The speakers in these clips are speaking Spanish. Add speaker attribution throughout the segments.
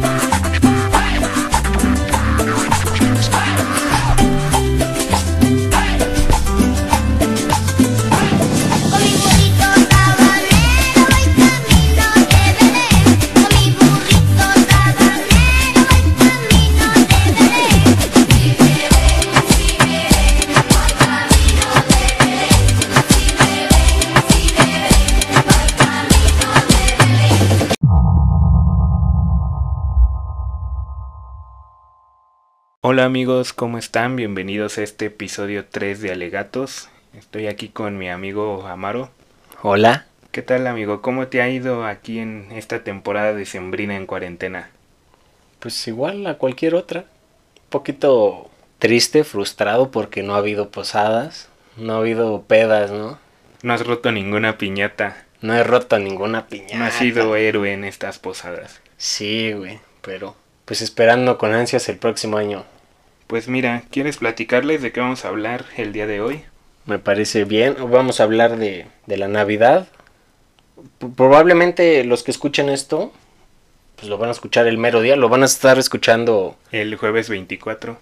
Speaker 1: Bye. Hola amigos, ¿cómo están? Bienvenidos a este episodio 3 de Alegatos. Estoy aquí con mi amigo Amaro.
Speaker 2: Hola.
Speaker 1: ¿Qué tal amigo? ¿Cómo te ha ido aquí en esta temporada de Sembrina en cuarentena?
Speaker 2: Pues igual a cualquier otra. Un poquito triste, frustrado porque no ha habido posadas, no ha habido pedas, ¿no?
Speaker 1: No has roto ninguna piñata.
Speaker 2: No he roto ninguna piñata.
Speaker 1: No has sido héroe en estas posadas.
Speaker 2: Sí, güey, pero pues esperando con ansias el próximo año.
Speaker 1: Pues mira, ¿quieres platicarles de qué vamos a hablar el día de hoy?
Speaker 2: Me parece bien. Vamos a hablar de, de la Navidad. P- probablemente los que escuchen esto, pues lo van a escuchar el mero día, lo van a estar escuchando.
Speaker 1: El jueves 24.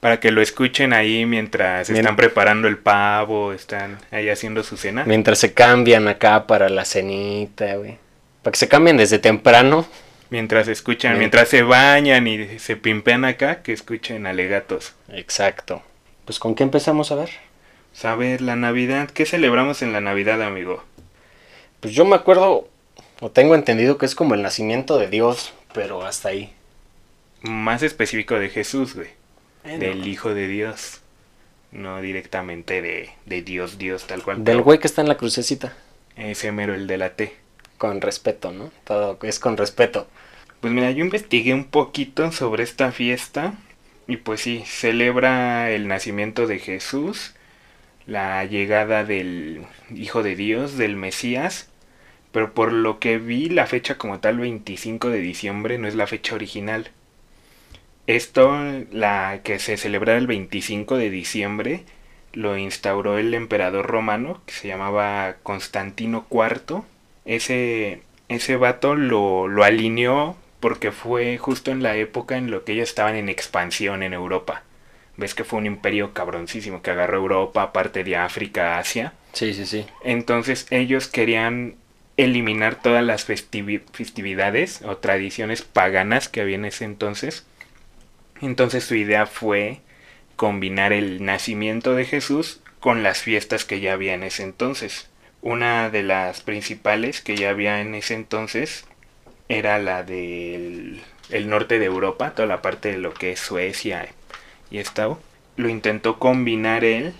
Speaker 1: Para que lo escuchen ahí mientras
Speaker 2: Mien-
Speaker 1: están preparando el pavo, están ahí haciendo su cena.
Speaker 2: Mientras se cambian acá para la cenita, güey. Para que se cambien desde temprano.
Speaker 1: Mientras escuchan,
Speaker 2: Mien-
Speaker 1: mientras se bañan y se pimpean acá, que escuchen alegatos.
Speaker 2: Exacto. Pues con qué empezamos a ver.
Speaker 1: Saber la Navidad, ¿qué celebramos en la Navidad, amigo?
Speaker 2: Pues yo me acuerdo, o tengo entendido que es como el nacimiento de Dios, pero hasta ahí.
Speaker 1: Más específico de Jesús, güey.
Speaker 2: Del,
Speaker 1: Del Hijo de Dios. No directamente de, de Dios, Dios, tal cual.
Speaker 2: del güey que está en la crucecita.
Speaker 1: Ese mero, el de la T.
Speaker 2: Con respeto, ¿no? Todo es con respeto.
Speaker 1: Pues mira, yo investigué un poquito sobre esta fiesta y pues sí, celebra el nacimiento de Jesús, la llegada del Hijo de Dios, del Mesías, pero por lo que vi la fecha como tal 25 de diciembre no es la fecha original. Esto, la que se celebrara el 25 de diciembre, lo instauró el emperador romano que se llamaba Constantino IV. Ese, ese vato lo, lo alineó porque fue justo en la época en lo que ellos estaban en expansión en Europa. Ves que fue un imperio cabroncísimo que agarró Europa, parte de África, Asia.
Speaker 2: Sí, sí, sí.
Speaker 1: Entonces ellos querían eliminar todas las festivi- festividades o tradiciones paganas que había en ese entonces. Entonces su idea fue combinar el nacimiento de Jesús con las fiestas que ya había en ese entonces. Una de las principales que ya había en ese entonces era la del el norte de Europa, toda la parte de lo que es Suecia y esto. Lo intentó combinar él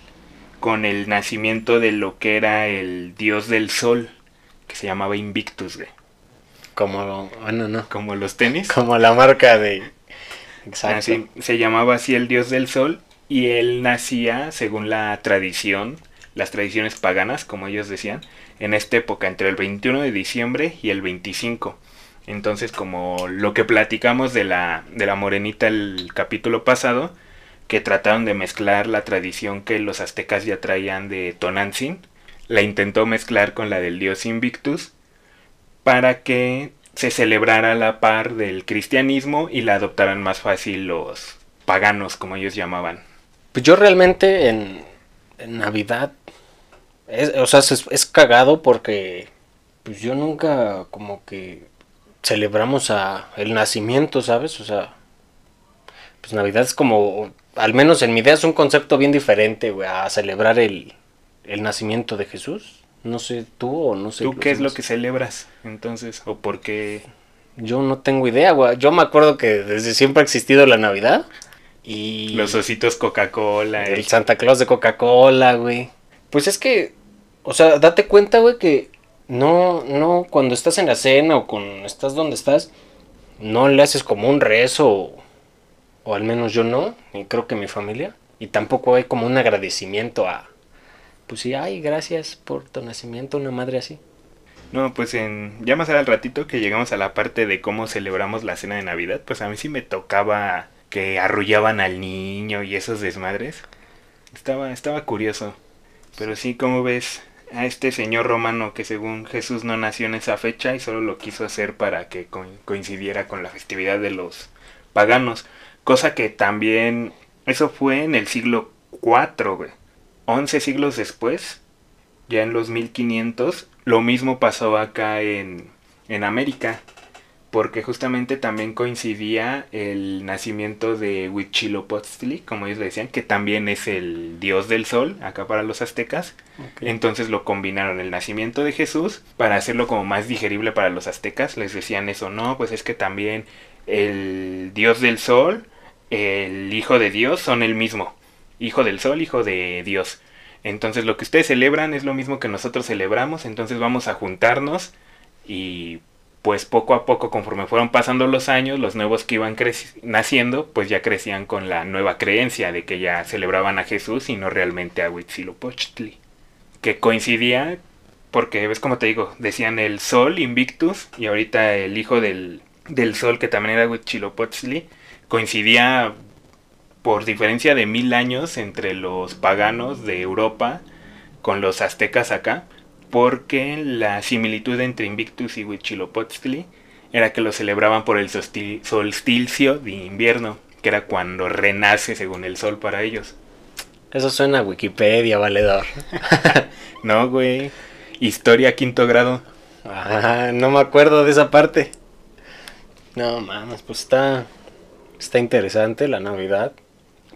Speaker 1: con el nacimiento de lo que era el dios del sol, que se llamaba Invictus, güey.
Speaker 2: Como, bueno, no.
Speaker 1: Como los tenis.
Speaker 2: Como la marca de... Exacto.
Speaker 1: Así, se llamaba así el dios del sol y él nacía, según la tradición, las tradiciones paganas, como ellos decían, en esta época, entre el 21 de diciembre y el 25. Entonces, como lo que platicamos de la, de la morenita el capítulo pasado, que trataron de mezclar la tradición que los aztecas ya traían de Tonantzin, la intentó mezclar con la del dios Invictus, para que se celebrara a la par del cristianismo y la adoptaran más fácil los paganos, como ellos llamaban.
Speaker 2: Pues yo realmente en, en Navidad, es, o sea, es, es cagado porque pues yo nunca como que celebramos a el nacimiento, ¿sabes? O sea, pues Navidad es como, al menos en mi idea es un concepto bien diferente, güey, a celebrar el, el nacimiento de Jesús. No sé tú o no sé.
Speaker 1: ¿Tú qué es lo que celebras entonces? ¿O por qué?
Speaker 2: Yo no tengo idea, güey. Yo me acuerdo que desde siempre ha existido la Navidad. Y...
Speaker 1: Los ositos Coca-Cola.
Speaker 2: El
Speaker 1: el-
Speaker 2: Santa Claus de Coca-Cola, güey. Pues es que, o sea, date cuenta, güey, que no, no, cuando estás en la cena o cuando estás donde estás, no le haces como un rezo, o, o al menos yo no, y creo que mi familia, y tampoco hay como un agradecimiento a, pues sí, ay, gracias por tu nacimiento, una madre así.
Speaker 1: No, pues en ya más al ratito que llegamos a la parte de cómo celebramos la cena de Navidad, pues a mí sí me tocaba que arrullaban al niño y esos desmadres. Estaba estaba curioso. Pero sí, como ves, a este señor romano que según Jesús no nació en esa fecha y solo lo quiso hacer para que coincidiera con la festividad de los paganos. Cosa que también, eso fue en el siglo IV, güey. 11 siglos después, ya en los 1500, lo mismo pasó acá en, en América porque justamente también coincidía el nacimiento de Huitzilopochtli, como ellos decían, que también es el dios del sol, acá para los aztecas. Entonces lo combinaron el nacimiento de Jesús para hacerlo como más digerible para los aztecas. Les decían eso, no, pues es que también el dios del sol, el hijo de Dios son el mismo. Hijo del sol, hijo de Dios. Entonces lo que ustedes celebran es lo mismo que nosotros celebramos, entonces vamos a juntarnos y pues poco a poco, conforme fueron pasando los años, los nuevos que iban naciendo, pues ya crecían con la nueva creencia de que ya celebraban a Jesús y no realmente a Huitzilopochtli. Que coincidía, porque ves como te digo, decían el sol Invictus y ahorita el hijo del, del sol, que también era Huitzilopochtli, coincidía por diferencia de mil años entre los paganos de Europa con los aztecas acá porque la similitud entre Invictus y Huitzilopochtli era que lo celebraban por el solsticio de invierno, que era cuando renace según el sol para ellos.
Speaker 2: Eso suena a Wikipedia, valedor.
Speaker 1: no, güey. Historia quinto grado.
Speaker 2: No me acuerdo de esa parte. No, mames, pues está está interesante la Navidad.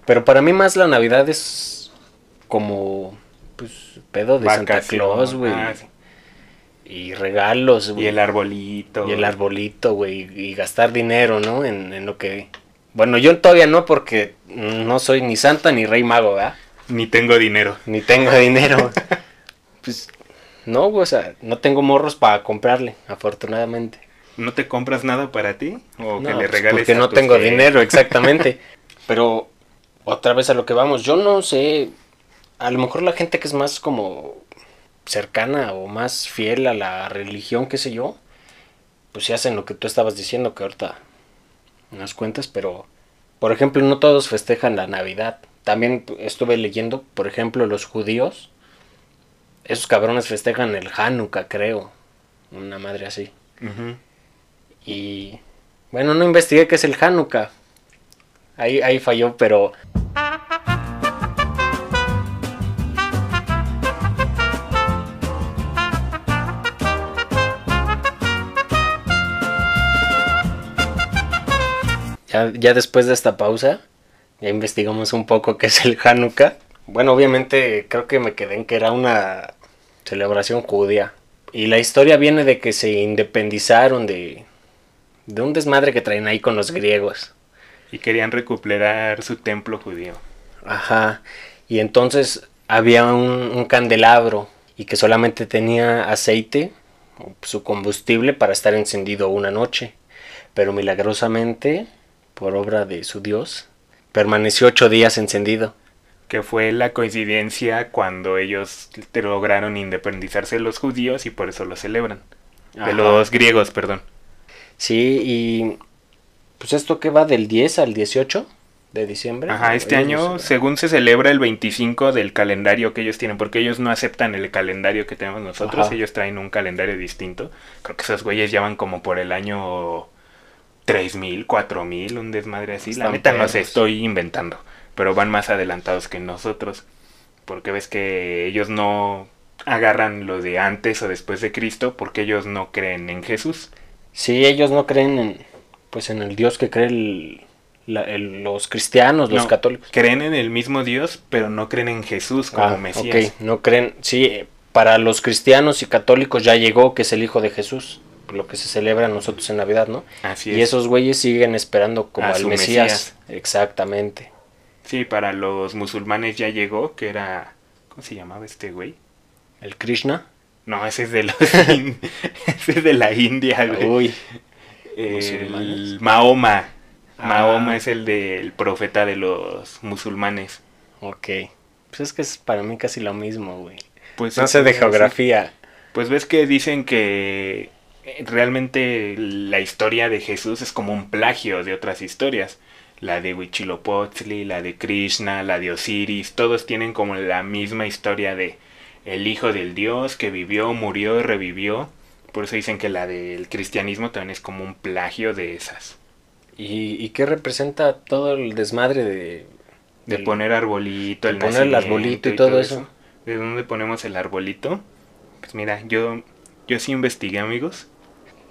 Speaker 2: Pero para mí más la Navidad es como pues, pedo de Santa Claus, güey. Ah, y regalos,
Speaker 1: güey. Y el arbolito.
Speaker 2: Y el arbolito, güey. Y gastar dinero, ¿no? En, lo que... Bueno, yo todavía no porque no soy ni santa ni rey mago, ¿verdad?
Speaker 1: Ni tengo dinero.
Speaker 2: Ni tengo dinero. pues no, o sea, no tengo morros para comprarle, afortunadamente.
Speaker 1: ¿No te compras nada para ti? ¿O que
Speaker 2: le pues, regales Porque no tengo dinero, exactamente. Pero otra vez a lo que vamos, yo no sé a lo mejor la gente que es más como cercana o más fiel a la religión, qué sé yo, pues sí hacen lo que tú estabas diciendo, que ahorita unas cuentas, pero por ejemplo no todos festejan la Navidad. También estuve leyendo, por ejemplo, los judíos, esos cabrones festejan el Hanukkah, creo, una madre así. Y bueno, no investigué qué es el Hanukkah. Ahí, ahí falló, pero Ya, después de esta pausa, ya investigamos un poco qué es el Hanukkah. Bueno, obviamente creo que me quedé en que era una celebración judía. Y la historia viene de que se independizaron de, de un desmadre que traen ahí con los griegos.
Speaker 1: Y querían recuperar su templo judío.
Speaker 2: Ajá. Y entonces había un, un candelabro y que solamente tenía aceite, su combustible, para estar encendido una noche. Pero milagrosamente por obra de su Dios, permaneció ocho días encendido.
Speaker 1: Que fue la coincidencia cuando ellos lograron independizarse de los judíos y por eso lo celebran. De los griegos, perdón.
Speaker 2: Sí, y pues esto que va del 10 al 18 de diciembre.
Speaker 1: Ajá, este año, según se celebra el 25 del calendario que ellos tienen, porque ellos no aceptan el calendario que tenemos nosotros, ellos traen un calendario distinto. Creo que esos güeyes llevan como por el año tres mil, cuatro mil, un desmadre así. la neta no sé, estoy inventando. Pero van más adelantados que nosotros. Porque ves que ellos no agarran lo de antes o después de Cristo porque ellos no creen en Jesús.
Speaker 2: Sí, ellos no creen en, pues en el Dios que creen los cristianos, los católicos.
Speaker 1: Creen en el mismo Dios, pero no creen en Jesús como ah, Mesías.
Speaker 2: no creen, sí, para los cristianos y católicos ya llegó que es el Hijo de Jesús lo que se celebra nosotros en Navidad, ¿no?
Speaker 1: Así
Speaker 2: y esos güeyes siguen esperando como al Mesías. Exactamente.
Speaker 1: Sí, para los musulmanes ya llegó, que era... ¿Cómo se llamaba este güey?
Speaker 2: ¿El Krishna?
Speaker 1: No, ese es de los ese es de la India, güey. Uy. El Mahoma. Ah. Mahoma es el del profeta de los musulmanes.
Speaker 2: Ok. Pues es que es para mí casi lo mismo, güey. Pues no sé de geografía.
Speaker 1: Pues ves que dicen que realmente la historia de Jesús es como un plagio de otras historias. La de Huitzilopochtli, la de Krishna, la de Osiris, todos tienen como la misma historia de el hijo del Dios que vivió, murió y revivió. Por eso dicen que la del cristianismo también es como un plagio de esas.
Speaker 2: ¿Y, y qué representa todo el desmadre de,
Speaker 1: De poner arbolito,
Speaker 2: de
Speaker 1: el
Speaker 2: poner el arbolito y todo eso.
Speaker 1: ¿De dónde ponemos el arbolito? Pues mira, yo, yo sí investigué, amigos.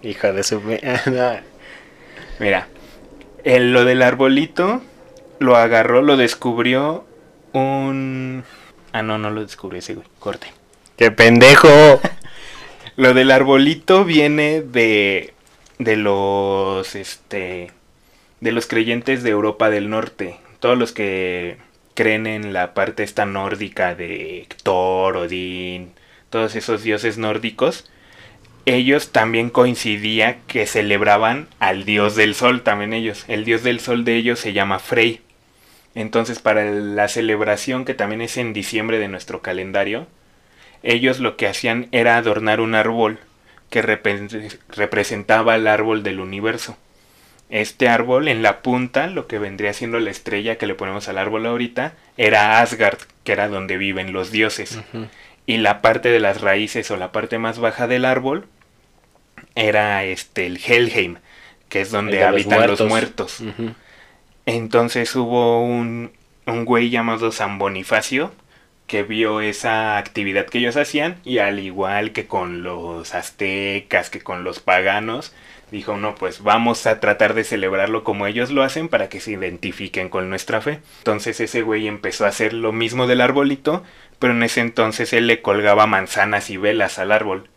Speaker 2: Hija de su...
Speaker 1: Mira, el- lo del arbolito lo agarró, lo descubrió un... Ah, no, no lo descubrió ese güey, corte.
Speaker 2: ¡Qué pendejo!
Speaker 1: Lo del arbolito viene de, de los, este, de los creyentes de Europa del Norte. Todos los que creen en la parte esta nórdica de Thor, Odín, todos esos dioses nórdicos. Ellos también coincidía que celebraban al dios del sol, también ellos. El dios del sol de ellos se llama Frey. Entonces, para la celebración, que también es en diciembre de nuestro calendario, ellos lo que hacían era adornar un árbol que repre- representaba el árbol del universo. Este árbol en la punta, lo que vendría siendo la estrella que le ponemos al árbol ahorita, era Asgard, que era donde viven los dioses. Y la parte de las raíces o la parte más baja del árbol era este el Helheim, que es donde
Speaker 2: El de los
Speaker 1: habitan los muertos. Entonces hubo un, un güey llamado San Bonifacio que vio esa actividad que ellos hacían y al igual que con los aztecas, que con los paganos, dijo, no, pues vamos a tratar de celebrarlo como ellos lo hacen para que se identifiquen con nuestra fe. Entonces ese güey empezó a hacer lo mismo del arbolito, pero en ese entonces él le colgaba manzanas y velas al árbol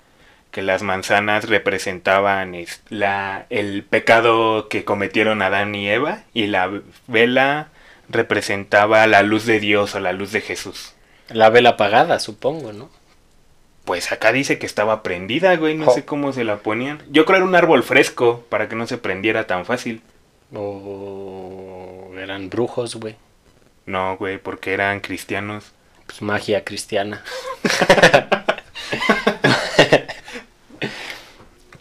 Speaker 1: que las manzanas representaban es- la, el pecado que cometieron Adán y Eva y la vela representaba la luz de Dios o la luz de Jesús.
Speaker 2: La vela apagada, supongo, ¿no?
Speaker 1: Pues acá dice que estaba prendida, güey, no sé cómo se la ponían. Yo creo era un árbol fresco para que no se prendiera tan fácil.
Speaker 2: O eran brujos, güey.
Speaker 1: No, güey, porque eran cristianos.
Speaker 2: Pues magia cristiana.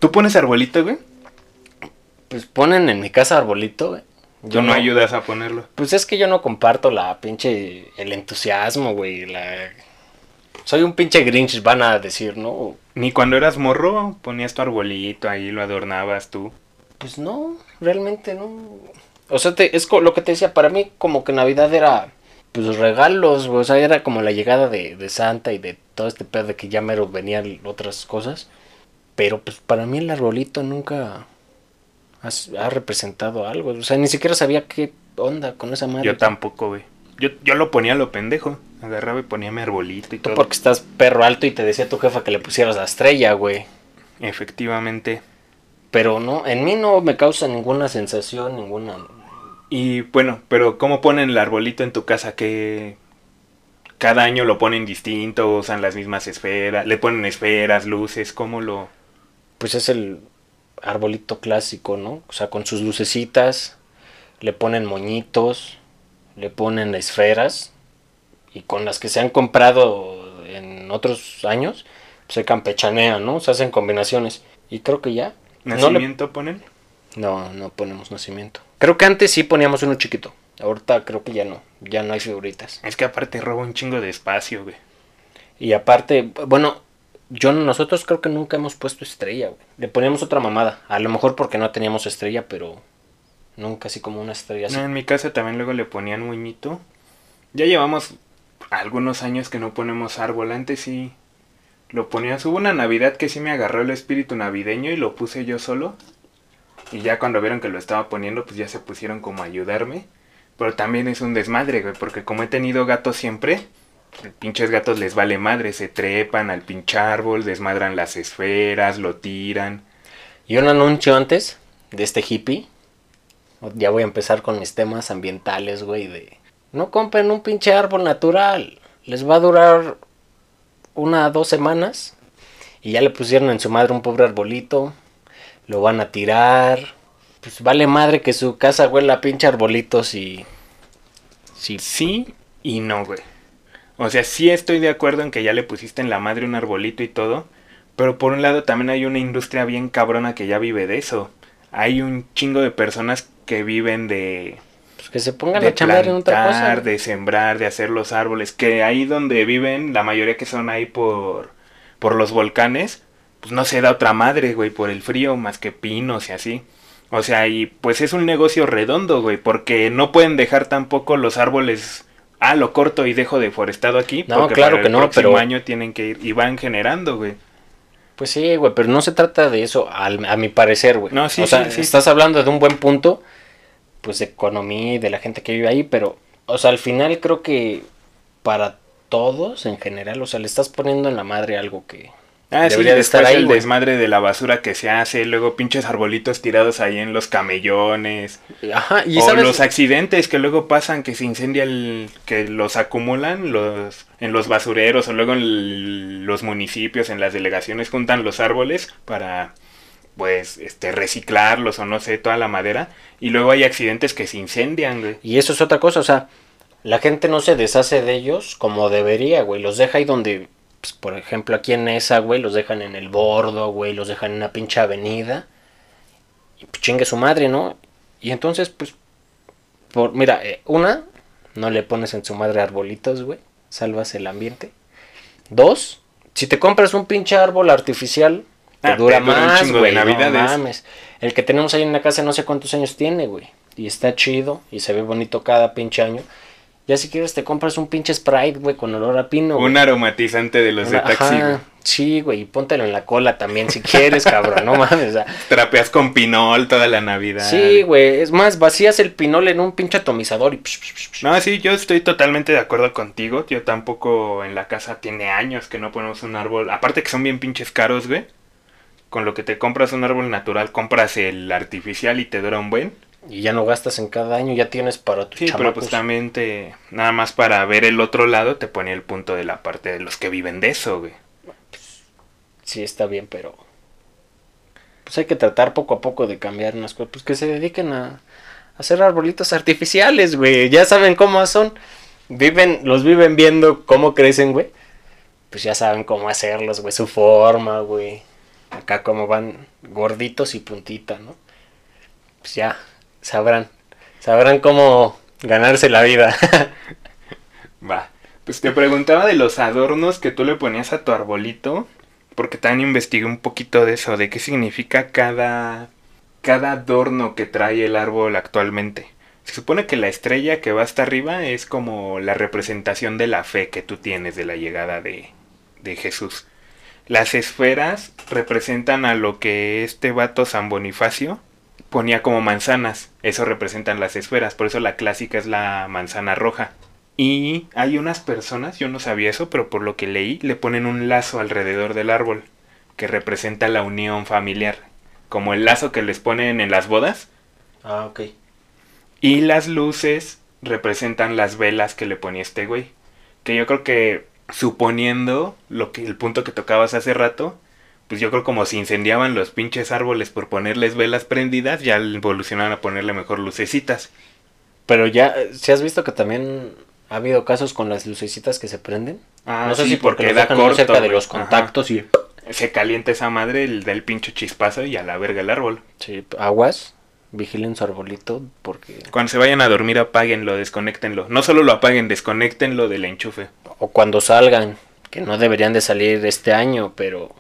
Speaker 1: ¿Tú pones arbolito, güey?
Speaker 2: Pues ponen en mi casa arbolito, güey.
Speaker 1: Yo no ayudas a ponerlo.
Speaker 2: Pues es que yo no comparto la pinche. el entusiasmo, güey. La... Soy un pinche Grinch, van a decir, ¿no?
Speaker 1: Ni cuando eras morro ponías tu arbolito ahí, lo adornabas tú.
Speaker 2: Pues no, realmente no. O sea, te- es lo que te decía, para mí como que Navidad era, pues regalos, güey. O sea, era como la llegada de, de Santa y de todo este pedo de que ya mero venían otras cosas. Pero pues para mí el arbolito nunca ha, representado algo. O sea, ni siquiera sabía qué onda con esa madre.
Speaker 1: Yo tampoco, güey. Yo, yo lo ponía a lo pendejo. Agarraba y ponía mi arbolito y
Speaker 2: Tú
Speaker 1: todo.
Speaker 2: porque estás perro alto y te decía tu jefa que le pusieras la estrella, güey.
Speaker 1: Efectivamente.
Speaker 2: Pero no, en mí no me causa ninguna sensación, ninguna...
Speaker 1: Y bueno, pero ¿cómo ponen el arbolito en tu casa? Que cada año lo ponen distinto, usan las mismas esferas, le ponen esferas, luces, ¿cómo lo...?
Speaker 2: Pues es el arbolito clásico, ¿no? O sea, con sus lucecitas, le ponen moñitos, le ponen esferas y con las que se han comprado en otros años, se campechanean, ¿no? Se hacen combinaciones. Y creo que ya. No, le-
Speaker 1: ¿Nacimiento ponen?
Speaker 2: no, no ponemos nacimiento. Creo que antes sí poníamos uno chiquito. Ahorita creo que ya no. Ya no hay figuritas.
Speaker 1: Es que aparte roba un chingo de espacio, güey.
Speaker 2: Y aparte, bueno, yo nosotros creo que nunca hemos puesto estrella, güey. Le poníamos otra mamada. A lo mejor porque no teníamos estrella, pero nunca así como una estrella así.
Speaker 1: No, en mi casa también luego le ponían muñito. Ya llevamos algunos años que no ponemos árbol. Antes sí lo ponías. Hubo una Navidad que sí me agarró el espíritu navideño y lo puse yo solo. Y ya cuando vieron que lo estaba poniendo, pues ya se pusieron como a ayudarme. Pero también es un desmadre, güey, porque como he tenido gatos siempre, pinches gatos les vale madre, se trepan al pinche árbol, desmadran las esferas, lo tiran.
Speaker 2: Y un anuncio antes de este hippie. Ya voy a empezar con mis temas ambientales, güey, de... No compren un pinche árbol natural. Les va a durar una dos semanas. Y ya le pusieron en su madre un pobre arbolito. Lo van a tirar. Pues vale madre que su casa huela a pinche arbolitos y... Sí,
Speaker 1: Sí y no, güey. O sea, sí estoy de acuerdo en que ya le pusiste en la madre un arbolito y todo. Pero por un lado también hay una industria bien cabrona que ya vive de eso. Hay un chingo de personas que viven de,
Speaker 2: Pues que se pongan
Speaker 1: de
Speaker 2: a chambear en otra cosa.
Speaker 1: plantar, de sembrar, de hacer los árboles, que ahí donde viven, la mayoría que son ahí por, por los volcanes, pues no se da otra madre, güey, por el frío, más que pinos y así. O sea, y pues es un negocio redondo, güey, porque no pueden dejar tampoco los árboles, ah, lo corto y dejo deforestado aquí,
Speaker 2: No,
Speaker 1: porque
Speaker 2: claro
Speaker 1: para
Speaker 2: que
Speaker 1: el
Speaker 2: no,
Speaker 1: próximo
Speaker 2: pero-
Speaker 1: año tienen que ir y van generando, güey.
Speaker 2: Pues sí, güey, pero no se trata de eso, al- a mi parecer, güey.
Speaker 1: No, sí,
Speaker 2: o sea,
Speaker 1: sí.
Speaker 2: estás hablando de un buen punto, pues de economía y de la gente que vive ahí, pero, o sea, al final creo que para todos en general, o sea, le estás poniendo en la madre algo que
Speaker 1: Ah,
Speaker 2: debería
Speaker 1: sí,
Speaker 2: de estar ahí,
Speaker 1: el desmadre de la basura que se hace, luego pinches arbolitos tirados ahí en los camellones.
Speaker 2: Ajá, y
Speaker 1: o
Speaker 2: sabes,
Speaker 1: los accidentes que luego pasan, que se incendia el, que los acumulan los, en los basureros o luego en los municipios, en las delegaciones juntan los árboles para pues este reciclarlos o no sé, toda la madera y luego hay accidentes que se incendian, güey.
Speaker 2: y eso es otra cosa, o sea, la gente no se deshace de ellos como debería, güey, los deja ahí donde, pues, por ejemplo, aquí en esa, güey, los dejan en el bordo, güey, los dejan en una pinche avenida, y pues chingue su madre, ¿no? Y entonces, pues, por, mira, eh, una, no le pones en su madre arbolitos, güey, salvas el ambiente. Dos, si te compras un pinche árbol artificial, te
Speaker 1: Ah,
Speaker 2: dura
Speaker 1: te dura
Speaker 2: más, güey, no mames. El que tenemos ahí en la casa no sé cuántos años tiene, güey. Y está chido y se ve bonito cada pinche año. Ya si quieres te compras un pinche Sprite, güey, con olor a pino.
Speaker 1: Un aromatizante de los de
Speaker 2: Una-
Speaker 1: taxi,
Speaker 2: ajá,
Speaker 1: güey.
Speaker 2: Sí, güey, y póntelo en la cola también si quieres, cabrón, no mames. o sea,
Speaker 1: Trapeas con pinol toda la Navidad.
Speaker 2: sí, güey, es más, vacías el pinol en un pinche atomizador y... psh, psh, psh, psh.
Speaker 1: No, sí, yo estoy totalmente de acuerdo contigo. Yo tampoco en la casa tiene años que no ponemos un árbol. Aparte que son bien pinches caros, güey. Con lo que te compras un árbol natural, compras el artificial y te dura un buen.
Speaker 2: Y ya no gastas en cada año, ya tienes para tus
Speaker 1: Sí, pero
Speaker 2: chamacos.
Speaker 1: pues también te... Nada más para ver el otro lado te pone el punto de la parte de los que viven de eso, güey.
Speaker 2: Sí, está bien, pero... Pues hay que tratar poco a poco de cambiar unas cosas. Pues que se dediquen a, a hacer arbolitos artificiales, güey. Ya saben cómo son. Viven, los viven viendo cómo crecen, güey. Pues ya saben cómo hacerlos, güey. Su forma, güey. Acá como van gorditos y puntita, ¿no? Pues ya, sabrán. Sabrán cómo ganarse la vida.
Speaker 1: Va. Pues te preguntaba de los adornos que tú le ponías a tu arbolito. Porque también investigué un poquito de eso, de qué significa cada, cada adorno que trae el árbol actualmente. Se supone que la estrella que va hasta arriba es como la representación de la fe que tú tienes de la llegada de, de Jesús. Las esferas representan a lo que este vato San Bonifacio ponía como manzanas. Eso representan las esferas, por eso la clásica es la manzana roja. Y hay unas personas, yo no sabía eso, pero por lo que leí, le ponen un lazo alrededor del árbol, que representa la unión familiar, como el lazo que les ponen en las bodas.
Speaker 2: ah, ok.
Speaker 1: Y las luces representan las velas que le ponía este güey. Que yo creo que, suponiendo lo que el punto que tocabas hace rato, pues yo creo como se incendiaban los pinches árboles por ponerles velas prendidas, ya evolucionaron a ponerle mejor lucecitas.
Speaker 2: Pero ya, si has visto que también ha habido casos con las lucecitas que se prenden?
Speaker 1: Ah,
Speaker 2: no sé
Speaker 1: sí,
Speaker 2: si porque, los
Speaker 1: da corto,
Speaker 2: cerca de los
Speaker 1: Ajá.
Speaker 2: contactos y
Speaker 1: Se calienta esa madre, el del pinche chispazo y a la verga el árbol.
Speaker 2: sí, aguas, vigilen su arbolito porque
Speaker 1: Cuando se vayan a dormir, apáguenlo, desconéctenlo. No solo lo apaguen, desconéctenlo del enchufe.
Speaker 2: o cuando salgan, que no deberían de salir este año, pero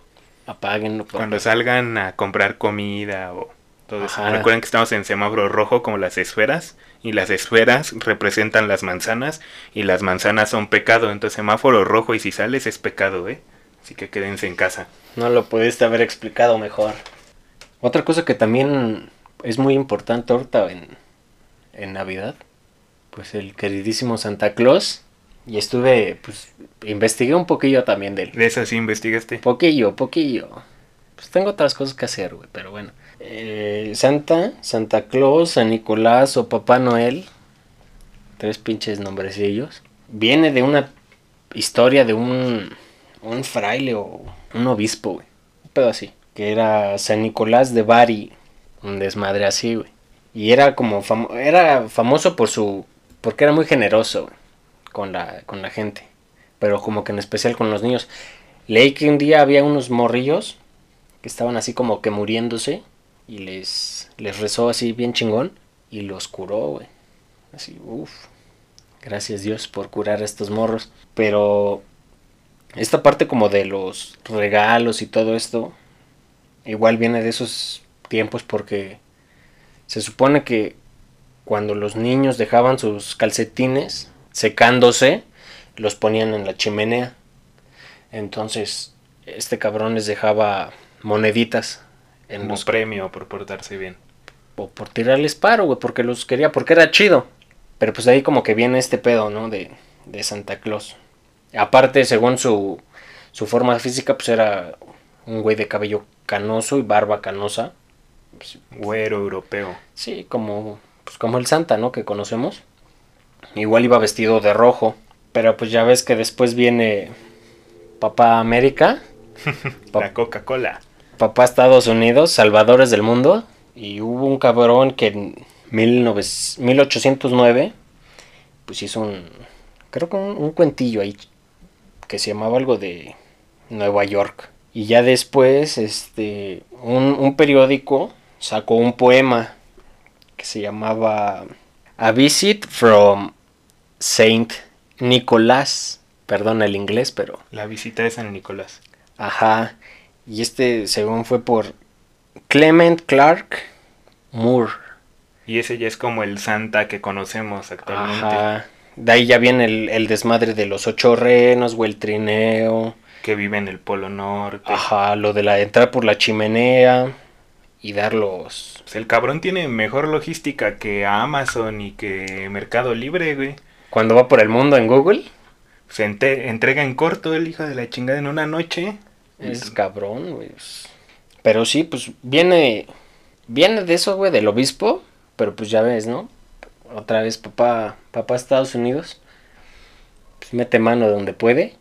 Speaker 2: apáguenlo.
Speaker 1: Cuando salgan a comprar comida o todo eso. Recuerden que estamos en semáforo rojo como las esferas. Y las esferas representan las manzanas. Y las manzanas son pecado. Entonces semáforo rojo y si sales es pecado, ¿eh? Así que quédense en casa.
Speaker 2: No lo pudiste haber explicado mejor. Otra cosa que también es muy importante ahorita en, en Navidad, pues el queridísimo Santa Claus. Y estuve, pues, investigué un poquillo también de él.
Speaker 1: De eso sí investigaste.
Speaker 2: Poquillo, poquillo. Pues tengo otras cosas que hacer, güey, pero bueno. Eh, Santa, Santa Claus, San Nicolás o Papá Noel, tres pinches nombrecillos. Viene de una historia de un, un fraile o un obispo, güey. Un pedo así. Que era San Nicolás de Bari. Un desmadre así, güey. Y era como famo- era famoso por su. porque era muy generoso, güey, con la, con la gente. Pero como que en especial con los niños. Leí que un día había unos morrillos que estaban así como que muriéndose y les, les rezó así bien chingón y los curó, güey. Así, uff. Gracias Dios por curar a estos morros. Pero esta parte como de los regalos y todo esto, igual viene de esos tiempos porque se supone que cuando los niños dejaban sus calcetines secándose, los ponían en la chimenea. Entonces, este cabrón les dejaba moneditas
Speaker 1: en Como los premio por portarse bien.
Speaker 2: O por tirarles paro, güey, porque los quería, porque era chido. Pero pues ahí como que viene este pedo, ¿no? De, de Santa Claus. Aparte, según su, su forma física, pues era un güey de cabello canoso y barba canosa.
Speaker 1: Pues, Güero europeo.
Speaker 2: Sí, como, pues como el Santa, ¿no? Que conocemos. Igual iba vestido de rojo. Pero pues ya ves que después viene Papá América.
Speaker 1: La Coca-Cola.
Speaker 2: Papá Estados Unidos, Salvadores del Mundo. Y hubo un cabrón que en 1809 pues hizo un, creo que un cuentillo ahí que se llamaba algo de Nueva York. Y ya después, este, un, periódico sacó un poema que se llamaba A Visit from Saint Nicolás. Perdón el inglés, pero...
Speaker 1: La visita de San Nicolás.
Speaker 2: Ajá. Y este, según fue por Clement Clark Moore.
Speaker 1: Y ese ya es como el Santa que conocemos actualmente. Ajá.
Speaker 2: De ahí ya viene el, desmadre de los ocho renos o el trineo.
Speaker 1: Que vive en el Polo Norte.
Speaker 2: Ajá, lo de la entrar por la chimenea y dar los...
Speaker 1: Pues el cabrón tiene mejor logística que Amazon y que Mercado Libre, güey.
Speaker 2: Cuando va por el mundo en Google.
Speaker 1: Se entrega en corto el hijo de la chingada en una noche.
Speaker 2: Es cabrón, güey. Pero sí, pues viene... Viene de eso, güey, del obispo. Pero pues ya ves, ¿no? otra vez papá, papá Estados Unidos, pues mete mano donde puede.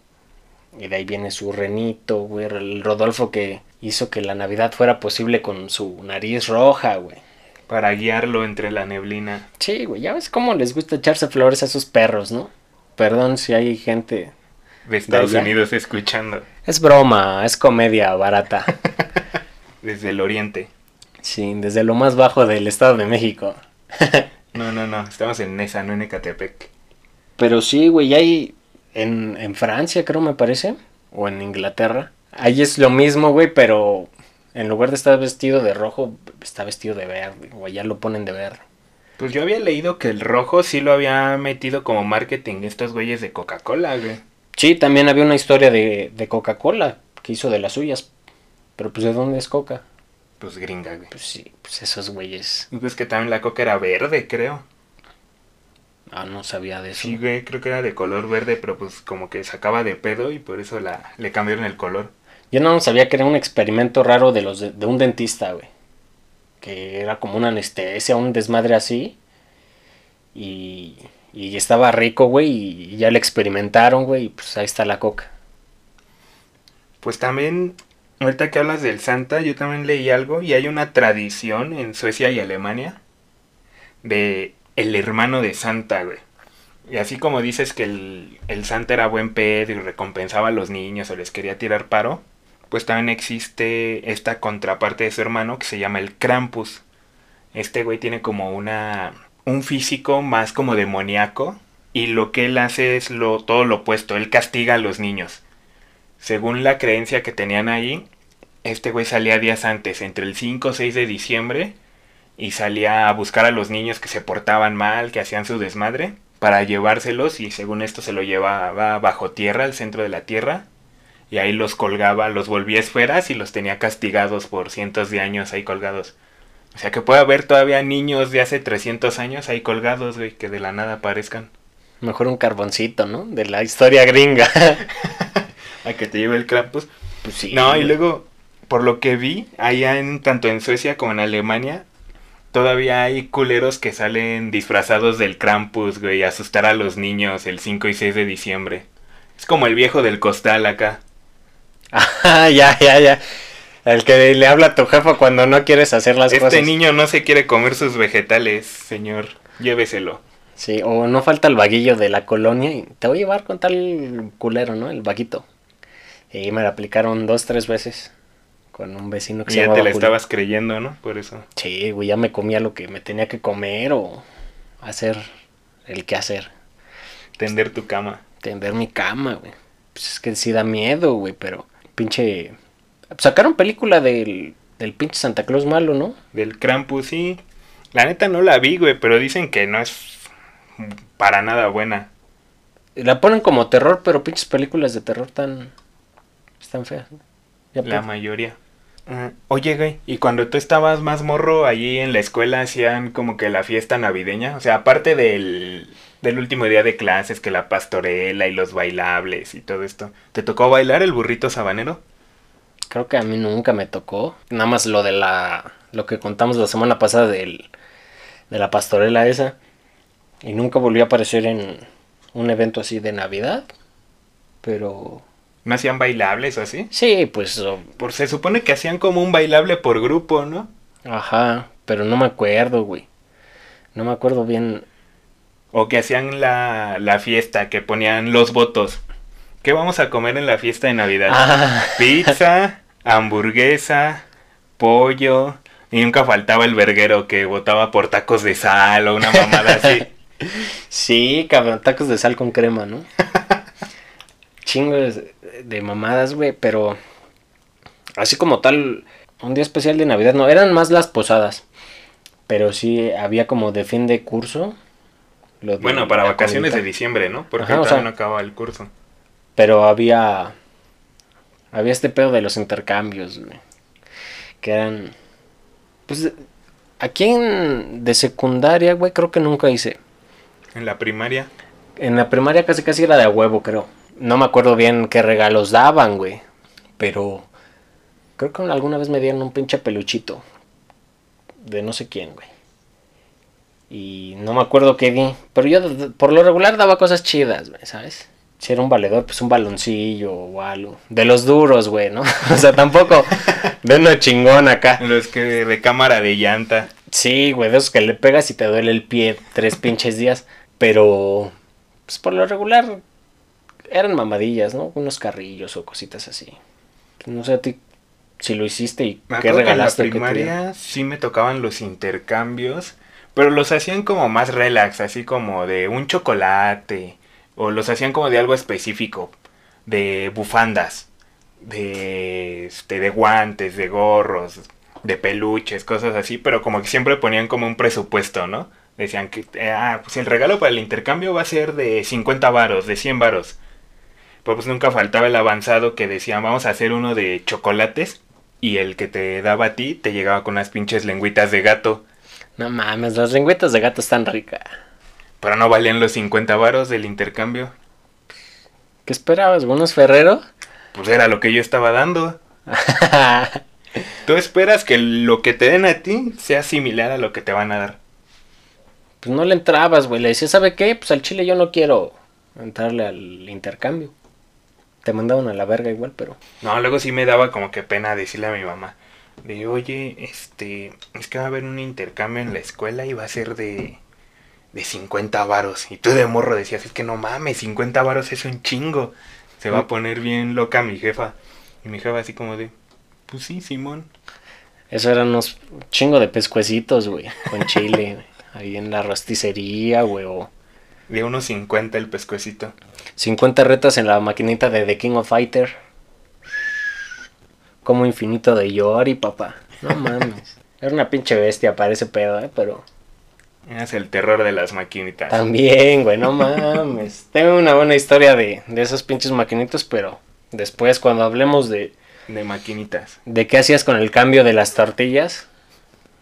Speaker 2: Y de ahí viene su renito, güey, el Rodolfo que hizo que la Navidad fuera posible con su nariz roja, güey.
Speaker 1: Para guiarlo entre la neblina.
Speaker 2: Sí, güey, ya ves cómo les gusta echarse flores a esus perros, ¿no? Perdón si hay gente
Speaker 1: de Estados Unidos escuchando.
Speaker 2: Es broma, es comedia barata.
Speaker 1: desde el oriente.
Speaker 2: Sí, desde lo más bajo del Estado de México.
Speaker 1: No, no, no, estamos en Nesa, no en Ecatepec.
Speaker 2: Pero sí, güey, hay en, en Francia, creo me parece, o en Inglaterra. Ahí es lo mismo, güey, pero en lugar de estar vestido de rojo, está vestido de verde, o ya lo ponen de verde.
Speaker 1: Pues yo había leído que el rojo sí lo había metido como marketing estos güeyes de Coca-Cola, güey.
Speaker 2: Sí, también había una historia de, de Coca-Cola que hizo de las suyas. Pero pues ¿de dónde es Coca?
Speaker 1: Pues gringa, güey.
Speaker 2: Pues sí, pues esos güeyes.
Speaker 1: Pues que también la coca era verde, creo.
Speaker 2: Ah, no sabía de eso.
Speaker 1: Sí, güey, creo que era de color verde, pero pues como que sacaba de pedo y por eso la, le cambiaron el color.
Speaker 2: Yo no sabía que era un experimento raro de los de, un dentista, güey. Que era como una anestesia, un desmadre así. Y, y estaba rico, güey, y ya le experimentaron, güey, y pues ahí está la coca.
Speaker 1: Pues también ahorita que hablas del Santa, yo también leí algo y hay una tradición en Suecia y Alemania de el hermano de Santa, güey. Y así como dices que el, el Santa era buen pedo y recompensaba a los niños o les quería tirar paro, pues también existe esta contraparte de su hermano que se llama el Krampus. Este güey tiene como una un físico más como demoníaco y lo que él hace es lo todo lo opuesto, él castiga a los niños. Según la creencia que tenían ahí, este güey salía días antes, entre el 5 o 6 de diciembre, y salía a buscar a los niños que se portaban mal, que hacían su desmadre, para llevárselos y según esto se lo llevaba bajo tierra, al centro de la tierra, y ahí los colgaba, los volvía esferas y los tenía castigados por cientos de años ahí colgados. O sea que puede haber todavía niños de hace 300 años ahí colgados, güey, que de la nada aparezcan.
Speaker 2: Mejor un carboncito, ¿no? De la historia gringa.
Speaker 1: a que te lleve el Krampus. Pues sí. No, y luego por lo que vi, allá en tanto en Suecia como en Alemania, todavía hay culeros que salen disfrazados del Krampus, güey, a asustar a los niños el 5 y 6 de diciembre. Es como el viejo del costal acá.
Speaker 2: Ah, ya, ya, ya. El que le habla a tu jefa cuando no quieres hacer las
Speaker 1: este
Speaker 2: cosas.
Speaker 1: Este niño no se quiere comer sus vegetales, señor. Lléveselo.
Speaker 2: Sí, o no falta el vaguillo de la colonia y te voy a llevar con tal culero, ¿no? El vaguito. Y me lo aplicaron dos, tres veces con un vecino
Speaker 1: que y ya te la estabas creyendo, ¿no? Por eso.
Speaker 2: Sí, güey, ya me comía lo que me tenía que comer o hacer el qué hacer.
Speaker 1: Tender tu cama.
Speaker 2: Tender mi cama, güey. Pues es que sí da miedo, güey, pero pinche... Sacaron película del, del pinche Santa Claus malo, ¿no?
Speaker 1: Del Krampus, sí. La neta no la vi, güey, pero dicen que no es para nada buena.
Speaker 2: La ponen como terror, pero pinches películas de terror tan... están feas. ¿no? Ya
Speaker 1: La
Speaker 2: pues.
Speaker 1: mayoría. Ah, oye, güey, ¿y cuando tú estabas más morro allí en la escuela hacían como que la fiesta navideña? O sea, aparte del, del último día de clases, que la pastorela y los bailables y todo esto. ¿Te tocó bailar el burrito sabanero?
Speaker 2: Creo que a mí nunca me tocó. Nada más lo de la. Lo que contamos la semana pasada del, de la pastorela esa. Y nunca volvió a aparecer en un evento así de Navidad. Pero.
Speaker 1: ¿No hacían bailables o así?
Speaker 2: Sí, pues. o-
Speaker 1: Por, se supone que hacían como un bailable por grupo, ¿no?
Speaker 2: Ajá. Pero no me acuerdo, güey. No me acuerdo bien.
Speaker 1: O que hacían la, la fiesta, que ponían los votos. ¿Qué vamos a comer en la fiesta de Navidad?
Speaker 2: Ah,
Speaker 1: Pizza, hamburguesa, pollo. Y nunca faltaba el verguero que votaba por tacos de sal o una mamada así.
Speaker 2: sí, cabrón. Tacos de sal con crema, ¿no? Chingos de mamadas, güey. Pero. Así como tal. Un día especial de Navidad. No, eran más las posadas. Pero sí había como de fin de curso.
Speaker 1: Bueno, para vacaciones de diciembre, ¿no? Porque
Speaker 2: Ajá, o
Speaker 1: todavía
Speaker 2: sea-
Speaker 1: no acaba el curso.
Speaker 2: Pero había. Había este pedo de los intercambios, güey. Que eran. Pues. Aquí en, de secundaria, güey, creo que nunca hice.
Speaker 1: En la primaria.
Speaker 2: En la primaria casi casi era de a huevo, creo. No me acuerdo bien qué regalos daban, güey. Pero. Creo que alguna vez me dieron un pinche peluchito. De no sé quién, güey. Y no me acuerdo qué di. Pero yo por lo regular daba cosas chidas, güey, ¿sabes? Si era un valedor, pues un baloncillo o algo. De los duros, güey, ¿no? o sea, tampoco de uno chingón acá.
Speaker 1: Los que de cámara de llanta.
Speaker 2: Sí, güey, de esos que le pegas y te duele el pie tres pinches días. Pero, pues por lo regular, eran mamadillas, ¿no? Unos carrillos o cositas así. No sé a ti si lo hiciste y
Speaker 1: Me
Speaker 2: qué
Speaker 1: que en la
Speaker 2: regalaste.
Speaker 1: sí me tocaban los intercambios, pero los hacían como más relax, así como de un chocolate, o los hacían como de algo específico, de bufandas, de, este, de guantes, de gorros, de peluches, cosas así, pero como que siempre ponían como un presupuesto, ¿no? Decían que, ah, pues el regalo para el intercambio va a ser de 50 varos, de 100 varos. Pues nunca faltaba el avanzado que decían, vamos a hacer uno de chocolates. Y el que te daba a ti te llegaba con unas pinches lengüitas de gato.
Speaker 2: No mames, las lengüetas de gato están ricas.
Speaker 1: Pero no valían los 50 varos del intercambio.
Speaker 2: ¿Qué esperabas, buenos Ferrero?
Speaker 1: Pues era lo que yo estaba dando. Tú esperas que lo que te den a ti sea similar a lo que te van a dar.
Speaker 2: pues no le entrabas, güey. Le decías, ¿sabe qué? Pues al chile yo no quiero entrarle al intercambio. Te mandaban a la verga igual, pero...
Speaker 1: No, luego sí me daba como que pena decirle a mi mamá. De, oye, este, es que va a haber un intercambio en la escuela y va a ser de, de 50 varos. Y tú de morro decías, es que no mames, 50 varos es un chingo. Se va a poner bien loca mi jefa. Y mi jefa así como de, pues sí, Simón.
Speaker 2: Eso eran unos chingo de pescuecitos, güey. Con chile. Ahí en la rosticería, güey. O
Speaker 1: De unos 50 el pescuecito.
Speaker 2: 50 retas en la maquinita de The King of Fighter. Como infinito de Yori, papá. No mames. Era una pinche bestia para ese pedo, eh. Pero
Speaker 1: Es el terror de las maquinitas.
Speaker 2: también, güey, no mames. Tengo una buena historia de, de esos pinches maquinitos, pero después cuando hablemos de,
Speaker 1: De maquinitas.
Speaker 2: de qué hacías con el cambio de las tortillas,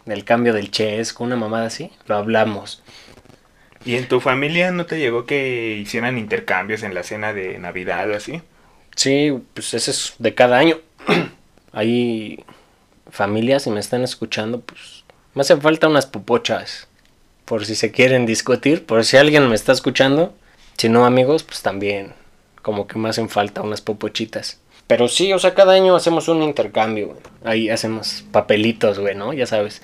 Speaker 2: del cambio del chess, con una mamada así, lo hablamos.
Speaker 1: ¿Y en tu familia no te llegó que hicieran intercambios en la cena de Navidad o así?
Speaker 2: Sí, pues ese es de cada año. Hay familias, si me están escuchando, pues me hacen falta unas popochas. Por si se quieren discutir, por si alguien me está escuchando. Si no, amigos, pues también como que me hacen falta unas popochitas. Pero sí, o sea, cada año hacemos un intercambio, güey. Ahí hacemos papelitos, güey, ¿no? Ya sabes,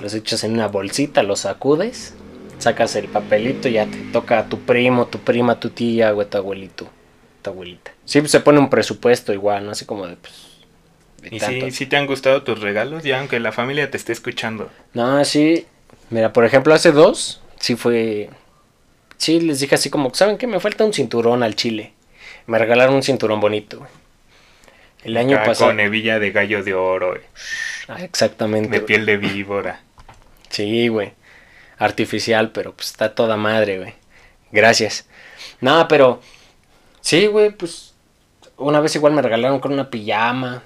Speaker 2: los echas en una bolsita, los sacudes, sacas el papelito y ya te toca a tu primo, tu prima, tu tía, güey, tu abuelito, tu abuelita. Sí, pues se pone un presupuesto igual, ¿no? Así como de, pues... de
Speaker 1: ¿Y si, si te han gustado tus regalos? Ya aunque la familia te esté escuchando.
Speaker 2: No, sí. Mira, por ejemplo, hace dos, sí fue sí, les dije así como, ¿saben qué? Me falta un cinturón al chile. Me regalaron un cinturón bonito, güey. El año
Speaker 1: Acá
Speaker 2: pasado.
Speaker 1: Con hebilla de gallo de oro, güey,
Speaker 2: Ah, exactamente.
Speaker 1: de
Speaker 2: güey.
Speaker 1: piel de víbora.
Speaker 2: Sí, güey. Artificial, pero pues está toda madre, güey. Gracias. No, pero. Sí, güey, pues. Una vez igual me regalaron con una pijama.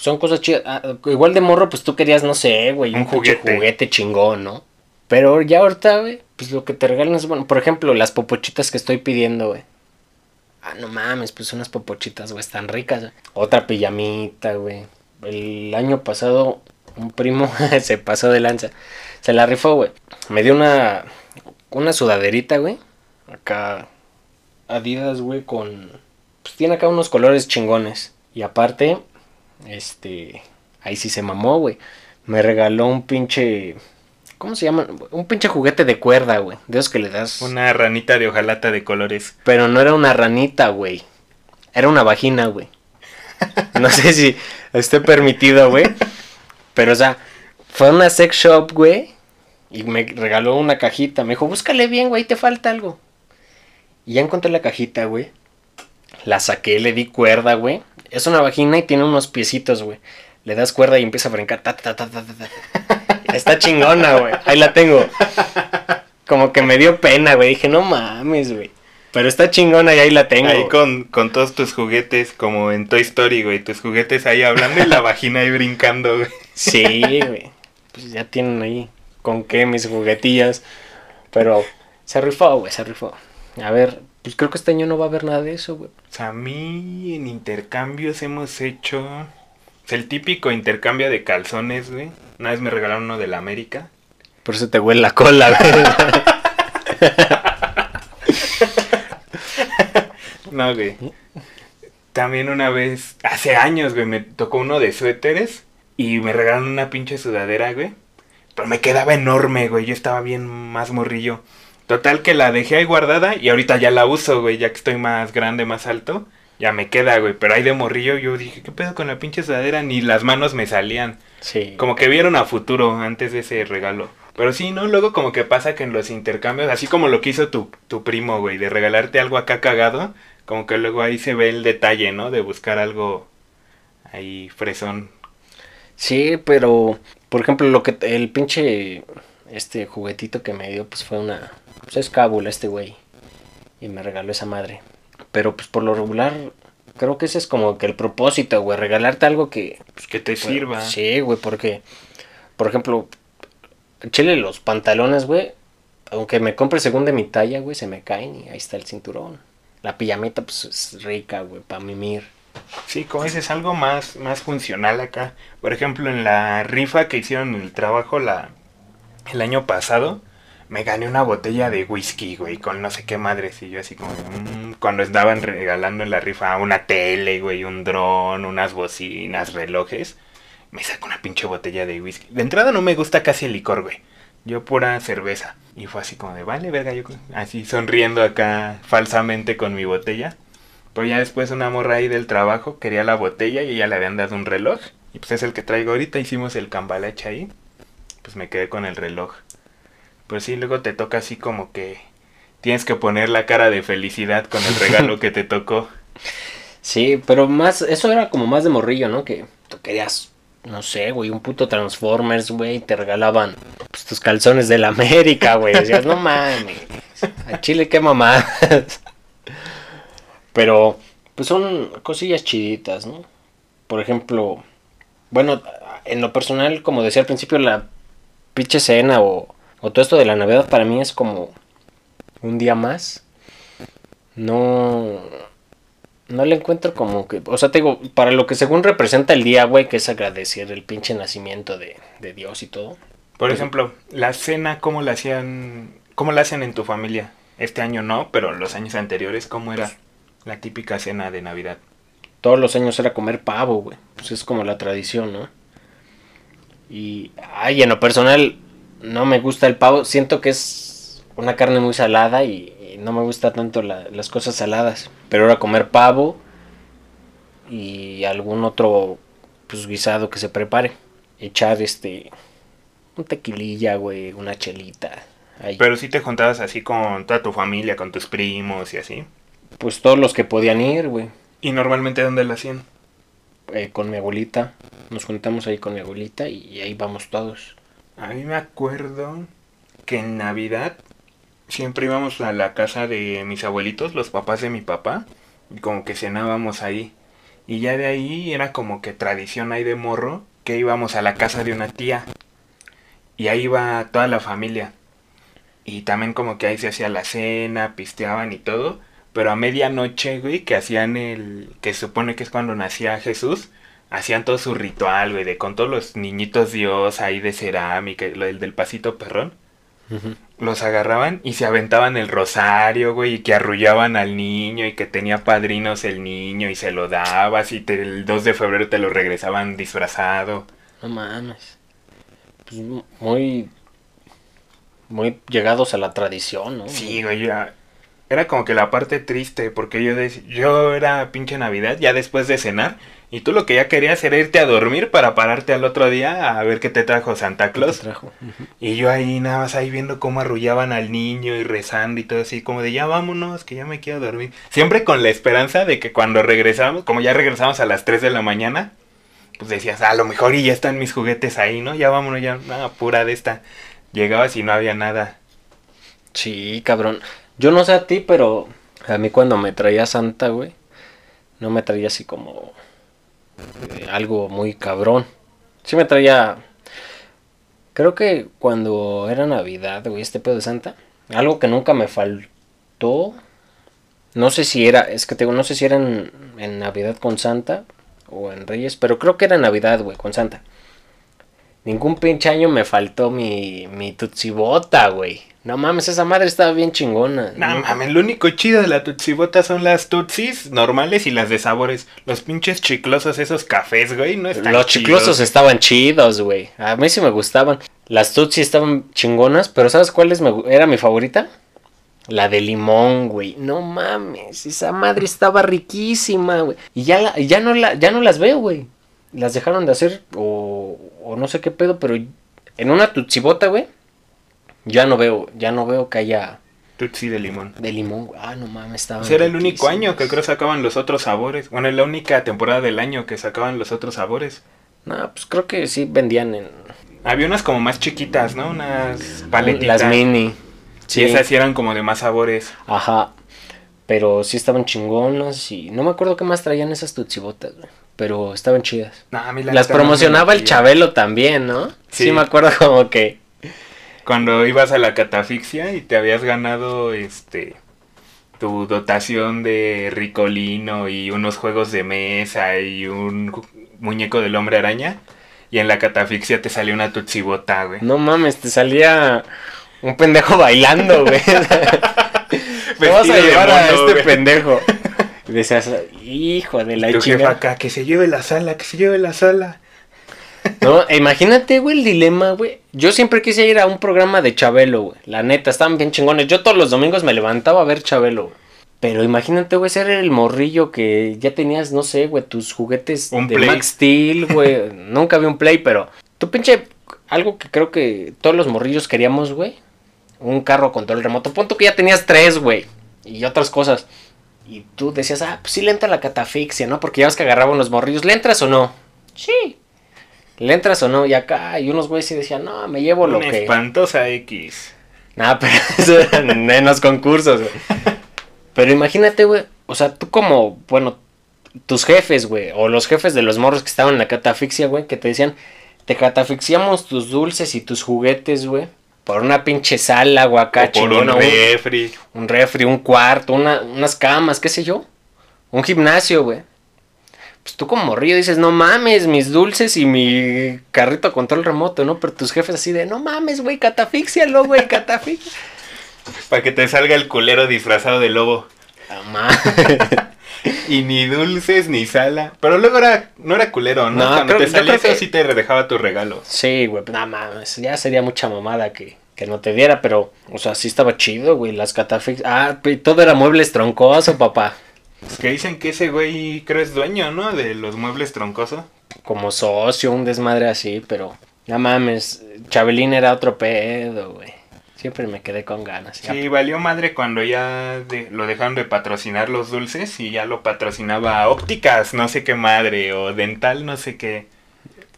Speaker 2: Son cosas chidas. Ah, igual de morro, pues tú querías, no sé, güey.
Speaker 1: Un
Speaker 2: pinche
Speaker 1: juguete.
Speaker 2: juguete chingón, ¿no? Pero ya ahorita, güey, pues lo que te regalan es bueno. Por ejemplo, las popochitas que estoy pidiendo, güey. Ah, no mames, pues unas popochitas, güey, están ricas. güey. Otra pijamita, güey. El año pasado, un primo se pasó de lanza. Se la rifó, güey. Me dio una, una sudaderita, güey. Acá, Adidas, güey, con... Pues tiene acá unos colores chingones. Y aparte, este... Ahí sí se mamó, güey. Me regaló un pinche... ¿Cómo se llama? Un pinche juguete de cuerda, güey. De esos que le das...
Speaker 1: Una ranita de hojalata de colores.
Speaker 2: Pero no era una ranita, güey. Era una vagina, güey. No sé si esté permitido, güey. Pero, o sea, fue a una sex shop, güey. Y me regaló una cajita. Me dijo, búscale bien, güey, te falta algo. Y ya encontré la cajita, güey. La saqué, le di cuerda, güey. Es una vagina y tiene unos piecitos, güey. Le das cuerda y empieza a brincar. Ta, ta, ta, ta, ta, ta. Está chingona, güey. Ahí la tengo. Como que me dio pena, güey. Dije, no mames, güey. Pero está chingona y ahí la tengo.
Speaker 1: Ahí con, con todos tus juguetes, como en Toy Story, güey. Tus juguetes ahí hablando y la vagina ahí brincando, güey.
Speaker 2: Sí, güey. Pues ya tienen ahí con qué mis juguetillas. Pero se rifó, güey, se rifó. A ver, pues creo que este año no va a haber nada de eso, güey.
Speaker 1: O sea, a mí en intercambios hemos hecho... o sea, el típico intercambio de calzones, güey. Una vez me regalaron uno de la América.
Speaker 2: Por eso te huele la cola, güey.
Speaker 1: No, güey. También una vez, hace años, güey, me tocó uno de suéteres y me regalaron una pinche sudadera, güey. Pero me quedaba enorme, güey. Yo estaba bien más morrillo. Total que la dejé ahí guardada y ahorita ya la uso, güey. Ya que estoy más grande, más alto. Ya me queda, güey. Pero ahí de morrillo yo dije, ¿qué pedo con la pinche sudadera? Ni las manos me salían.
Speaker 2: Sí.
Speaker 1: Como que vieron a futuro antes de ese regalo. Pero sí, ¿no? Luego como que pasa que en los intercambios, así como lo que hizo tu, tu primo, güey, de regalarte algo acá cagado, como que luego ahí se ve el detalle, ¿no? De buscar algo ahí fresón.
Speaker 2: Sí, pero por ejemplo, lo que el pinche este juguetito que me dio pues fue una pues es cábula este güey y me regaló esa madre. Pero pues por lo regular creo que ese es como que el propósito, güey, regalarte algo que
Speaker 1: Pues que te
Speaker 2: pues,
Speaker 1: sirva.
Speaker 2: Sí, güey, porque por ejemplo, chile los pantalones, güey, aunque me compre según de mi talla, güey, se me caen y ahí está el cinturón. La pijamita pues es rica, güey, para mimir.
Speaker 1: Sí, como dices, algo más, más funcional acá. Por ejemplo, en la rifa que hicieron en el trabajo la, el año pasado, me gané una botella de whisky, güey, con no sé qué madres. Y yo así como, mm, cuando estaban regalando en la rifa una tele, güey, un dron, unas bocinas, relojes, me saco una pinche botella de whisky. De entrada no me gusta casi el licor, güey. Yo pura cerveza. Y fue así como de, vale, verga, yo así sonriendo acá falsamente con mi botella. Pero ya después una morra ahí del trabajo quería la botella y ella le habían dado un reloj. Y pues es el que traigo ahorita. Hicimos el cambalache ahí. Pues me quedé con el reloj. Pero sí, luego te toca así como que tienes que poner la cara de felicidad con el regalo que te tocó.
Speaker 2: Sí, pero más, eso era como más de morrillo, ¿no? Que tú querías, no sé, güey, un puto Transformers, güey, y te regalaban pues, tus calzones de la América, güey. Decías, no mames, a Chile qué mamadas. Pero, pues son cosillas chiditas, ¿no? Por ejemplo, bueno, en lo personal, como decía al principio, la pinche cena o, o todo esto de la Navidad para mí es como un día más. No, no le encuentro como que, o sea, te digo, para lo que según representa el día, güey, que es agradecer el pinche nacimiento de, de Dios y todo.
Speaker 1: Por ejemplo, la cena, ¿cómo la hacían? ¿Cómo la hacen en tu familia? Este año no, pero los años anteriores, ¿cómo era la típica cena de Navidad?
Speaker 2: Todos los años era comer pavo, güey. Pues es como la tradición, ¿no? Y, ay, en lo personal, no me gusta el pavo. Siento que es una carne muy salada y, y no me gusta tanto la- las cosas saladas. Pero era comer pavo y algún otro, pues, guisado que se prepare. Echar, este, un tequililla, güey, una chelita. Ahí.
Speaker 1: Pero sí te juntabas así con toda tu familia, con tus primos y así.
Speaker 2: Pues todos los que podían ir, güey.
Speaker 1: ¿Y normalmente dónde lo hacían?
Speaker 2: Eh, con mi abuelita. Nos juntamos ahí con mi abuelita y ahí vamos todos.
Speaker 1: A mí me acuerdo que en Navidad siempre íbamos a la casa de mis abuelitos, los papás de mi papá, y como que cenábamos ahí. Y ya de ahí era como que tradición ahí de morro que íbamos a la casa de una tía. Y ahí iba toda la familia. Y también como que ahí se hacía la cena, pisteaban y todo. Pero a medianoche, güey, que hacían el... que se supone que es cuando nacía Jesús, hacían todo su ritual, güey, de con todos los niñitos Dios ahí de cerámica, lo del, del pasito perrón. Los agarraban y se aventaban el rosario, güey, y que arrullaban al niño y que tenía padrinos el niño y se lo dabas y te- el 2 de febrero te lo regresaban disfrazado.
Speaker 2: No mames. Pues muy. Muy llegados a la tradición, ¿no?
Speaker 1: Sí, güey, ya. Era como que la parte triste, porque yo, dec- yo era pinche Navidad, ya después de cenar, y tú lo que ya querías era irte a dormir para pararte al otro día a ver qué te trajo Santa
Speaker 2: ¿Qué te
Speaker 1: Claus.
Speaker 2: trajo?
Speaker 1: Y yo ahí nada más ahí viendo cómo arrullaban al niño y rezando y todo así, como de ya vámonos, que ya me quiero dormir. Siempre con la esperanza de que cuando regresamos, como ya regresamos a las 3 de la mañana, pues decías, a lo mejor y ya están mis juguetes ahí, ¿no? Ya vámonos, ya, nada, pura de esta. Llegabas y no había nada.
Speaker 2: Sí, cabrón. Yo no sé a ti, pero a mí cuando me traía Santa, güey, no me traía así como eh, algo muy cabrón. Sí me traía... Creo que cuando era Navidad, güey, este pedo de Santa, algo que nunca me faltó, no sé si era, es que te no sé si era en, en Navidad con Santa o en Reyes, pero creo que era Navidad, güey, con Santa. Ningún pinche año me faltó mi, mi tutsibota, güey. No mames, esa madre estaba bien chingona.
Speaker 1: No
Speaker 2: ¿no?
Speaker 1: mames, lo único chido de la tutsibota son las tutsis normales y las de sabores. Los pinches chiclosos, esos cafés, güey, no están
Speaker 2: Los chiclosos
Speaker 1: chidos.
Speaker 2: estaban chidos, güey. A mí sí me gustaban. Las tutsi estaban chingonas, pero ¿sabes cuál es me gu- era mi favorita? La de limón, güey. No mames, esa madre estaba riquísima, güey. Y ya, la- ya, no la, ya no las veo, güey. Las dejaron de hacer o, o no sé qué pedo, pero en una tutsibota, güey, ya no veo, ya no veo que haya
Speaker 1: Tutsi de limón.
Speaker 2: de limón, güey. Ah, no mames, estaban
Speaker 1: Pues era el único año que creo sacaban los otros sabores. Bueno, es la única temporada del año que sacaban los otros sabores.
Speaker 2: No, pues creo que sí vendían en
Speaker 1: Había unas como más chiquitas, ¿no? Unas paletitas.
Speaker 2: las mini.
Speaker 1: Sí, esas sí eran como de más sabores.
Speaker 2: Ajá. Pero sí estaban chingonas y no me acuerdo qué más traían esas tutsibotas, güey. Pero estaban chidas.
Speaker 1: La
Speaker 2: Las promocionaba el. Chabelo también, ¿no? Sí.
Speaker 1: Sí.
Speaker 2: me acuerdo como que...
Speaker 1: Cuando ibas a la catafixia y te habías ganado este tu dotación de ricolino y unos juegos de mesa y un muñeco del hombre araña. Y en la catafixia te salió una tutsibota, güey.
Speaker 2: No mames, te salía un pendejo bailando, güey. te vas a llevar a este
Speaker 1: güey.
Speaker 2: pendejo. Decías, hijo de la
Speaker 1: acá, que se lleve la sala, que se lleve la sala.
Speaker 2: No, imagínate, güey, el dilema, güey. Yo siempre quise ir a un programa de Chabelo, güey. La neta, estaban bien chingones. Yo todos los domingos me levantaba a ver Chabelo, güey. Pero imagínate, güey, ser el morrillo que ya tenías, no sé, güey, tus juguetes
Speaker 1: Un
Speaker 2: de
Speaker 1: Play.
Speaker 2: Max Steel, güey. Nunca vi un Play, pero tu pinche. Algo que creo que todos los morrillos queríamos, güey. Un carro control remoto. Punto que ya tenías tres, güey. Y otras cosas. Y tú decías, ah, pues sí le entra la catafixia, ¿no? Porque ya ves que agarraban los morrillos. ¿Le entras o no? Sí. ¿Le entras o no? Y acá hay unos güeyes y decían, no, me llevo lo
Speaker 1: Una
Speaker 2: que.
Speaker 1: espantosa X.
Speaker 2: Nah, pero eso eran en los concursos, güey. Pero imagínate, güey. O sea, tú como, bueno, tus jefes, güey. O los jefes de los morros que estaban en la catafixia, güey. Que te decían, te catafixiamos tus dulces y tus juguetes, güey. Por una pinche sala,
Speaker 1: O por un refri.
Speaker 2: un refri, un cuarto, una- unas camas, qué sé yo. Un gimnasio, güey. Pues tú como morrillo dices, no mames, mis dulces y mi carrito a control remoto, ¿no? Pero tus jefes así de, no mames, güey, catafixialo, güey, catafixia.
Speaker 1: Para que te salga el culero disfrazado de lobo. Y ni dulces ni sala. Pero luego era, no era culero, ¿no?
Speaker 2: No,
Speaker 1: Cuando
Speaker 2: creo-
Speaker 1: te salía eso
Speaker 2: que-
Speaker 1: sí te dejaba tus regalos.
Speaker 2: Sí, güey, no mames, ya sería mucha mamada que, que no te diera, pero, o sea, sí estaba chido, güey, las catafixias. Ah, todo era muebles troncoso, papá.
Speaker 1: Es que dicen que ese güey creo es dueño, ¿no? De los muebles troncoso.
Speaker 2: Como socio, un desmadre así, pero, no mames, Chabelín era otro pedo, güey. Siempre me quedé con ganas.
Speaker 1: Sí, valió madre cuando ya de- lo dejaron de patrocinar los dulces y ya lo patrocinaba ópticas, no sé qué madre, o dental, no sé qué,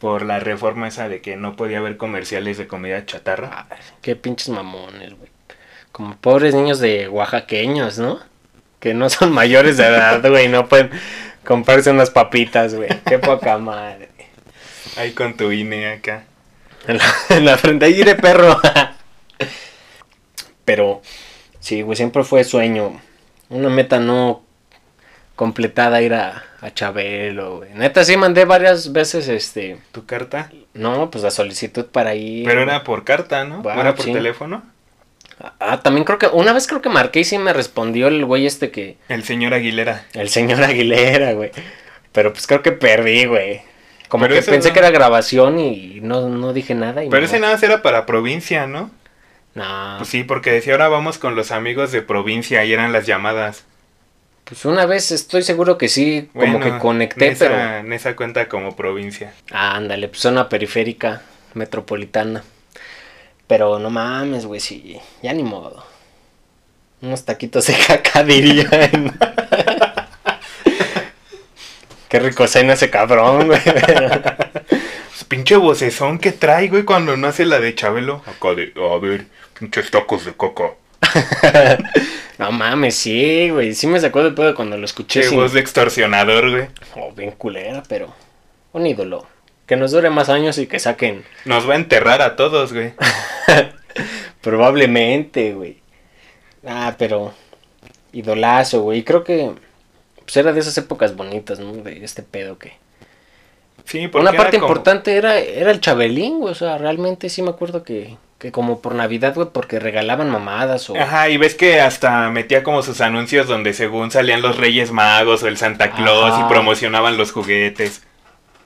Speaker 1: por la reforma esa de que no podía haber comerciales de comida chatarra.
Speaker 2: Ay, qué pinches mamones, güey. Como pobres niños de oaxaqueños, ¿no? Que no son mayores de edad, güey, no pueden comprarse unas papitas, güey. Qué poca madre.
Speaker 1: Ahí con tu INE acá.
Speaker 2: En la, en la frente, ahí de perro. Pero, sí, güey, siempre fue sueño. Una meta no completada ir a, a Chabelo, güey. Neta, sí mandé varias veces, este...
Speaker 1: ¿Tu carta?
Speaker 2: No, pues la solicitud para ir.
Speaker 1: Pero era por carta, ¿no?
Speaker 2: Ah,
Speaker 1: ¿No era por
Speaker 2: sí.
Speaker 1: teléfono?
Speaker 2: Ah, también creo que... Una vez creo que marqué y sí me respondió el güey este que...
Speaker 1: El señor Aguilera.
Speaker 2: El señor Aguilera, güey. Pero pues creo que perdí, güey. Como
Speaker 1: Pero
Speaker 2: que pensé
Speaker 1: no-
Speaker 2: que era grabación y no, no dije nada. Y
Speaker 1: Pero ese nada más era para provincia, ¿no?
Speaker 2: No,
Speaker 1: Pues sí, porque decía ahora vamos con los amigos de provincia y eran las llamadas.
Speaker 2: Pues una vez estoy seguro que sí, como que conecté,
Speaker 1: Nesa-
Speaker 2: pero...
Speaker 1: Nesa cuenta como provincia.
Speaker 2: Ah, ándale, pues zona periférica, metropolitana. Pero no mames, güey, sí, ya ni modo. Unos taquitos de caca dirían. Qué rico cena ese cabrón, güey.
Speaker 1: Pues, pinche vocesón que trae, güey, cuando no hace la de Chabelo. Acá de, a ver, pinches tacos de coco.
Speaker 2: No mames, sí, güey. Sí me sacó de pedo cuando lo escuché. Sin-
Speaker 1: voz de extorsionador, güey.
Speaker 2: Oh, bien culera, pero un ídolo. Que nos dure más años y que saquen.
Speaker 1: Nos va a enterrar a todos, güey.
Speaker 2: Probablemente, güey. Ah, pero. Idolazo, güey. Creo que. Pues era de esas épocas bonitas, ¿no? De este pedo que.
Speaker 1: Sí, porque
Speaker 2: Una parte
Speaker 1: como-
Speaker 2: importante era, era el Chabelín, güey. O sea, realmente sí me acuerdo que. Que como por Navidad, güey, porque regalaban mamadas o.
Speaker 1: Ajá, y ves que hasta metía como sus anuncios donde según salían los Reyes Magos o el Santa Claus
Speaker 2: Ajá.
Speaker 1: y promocionaban los juguetes.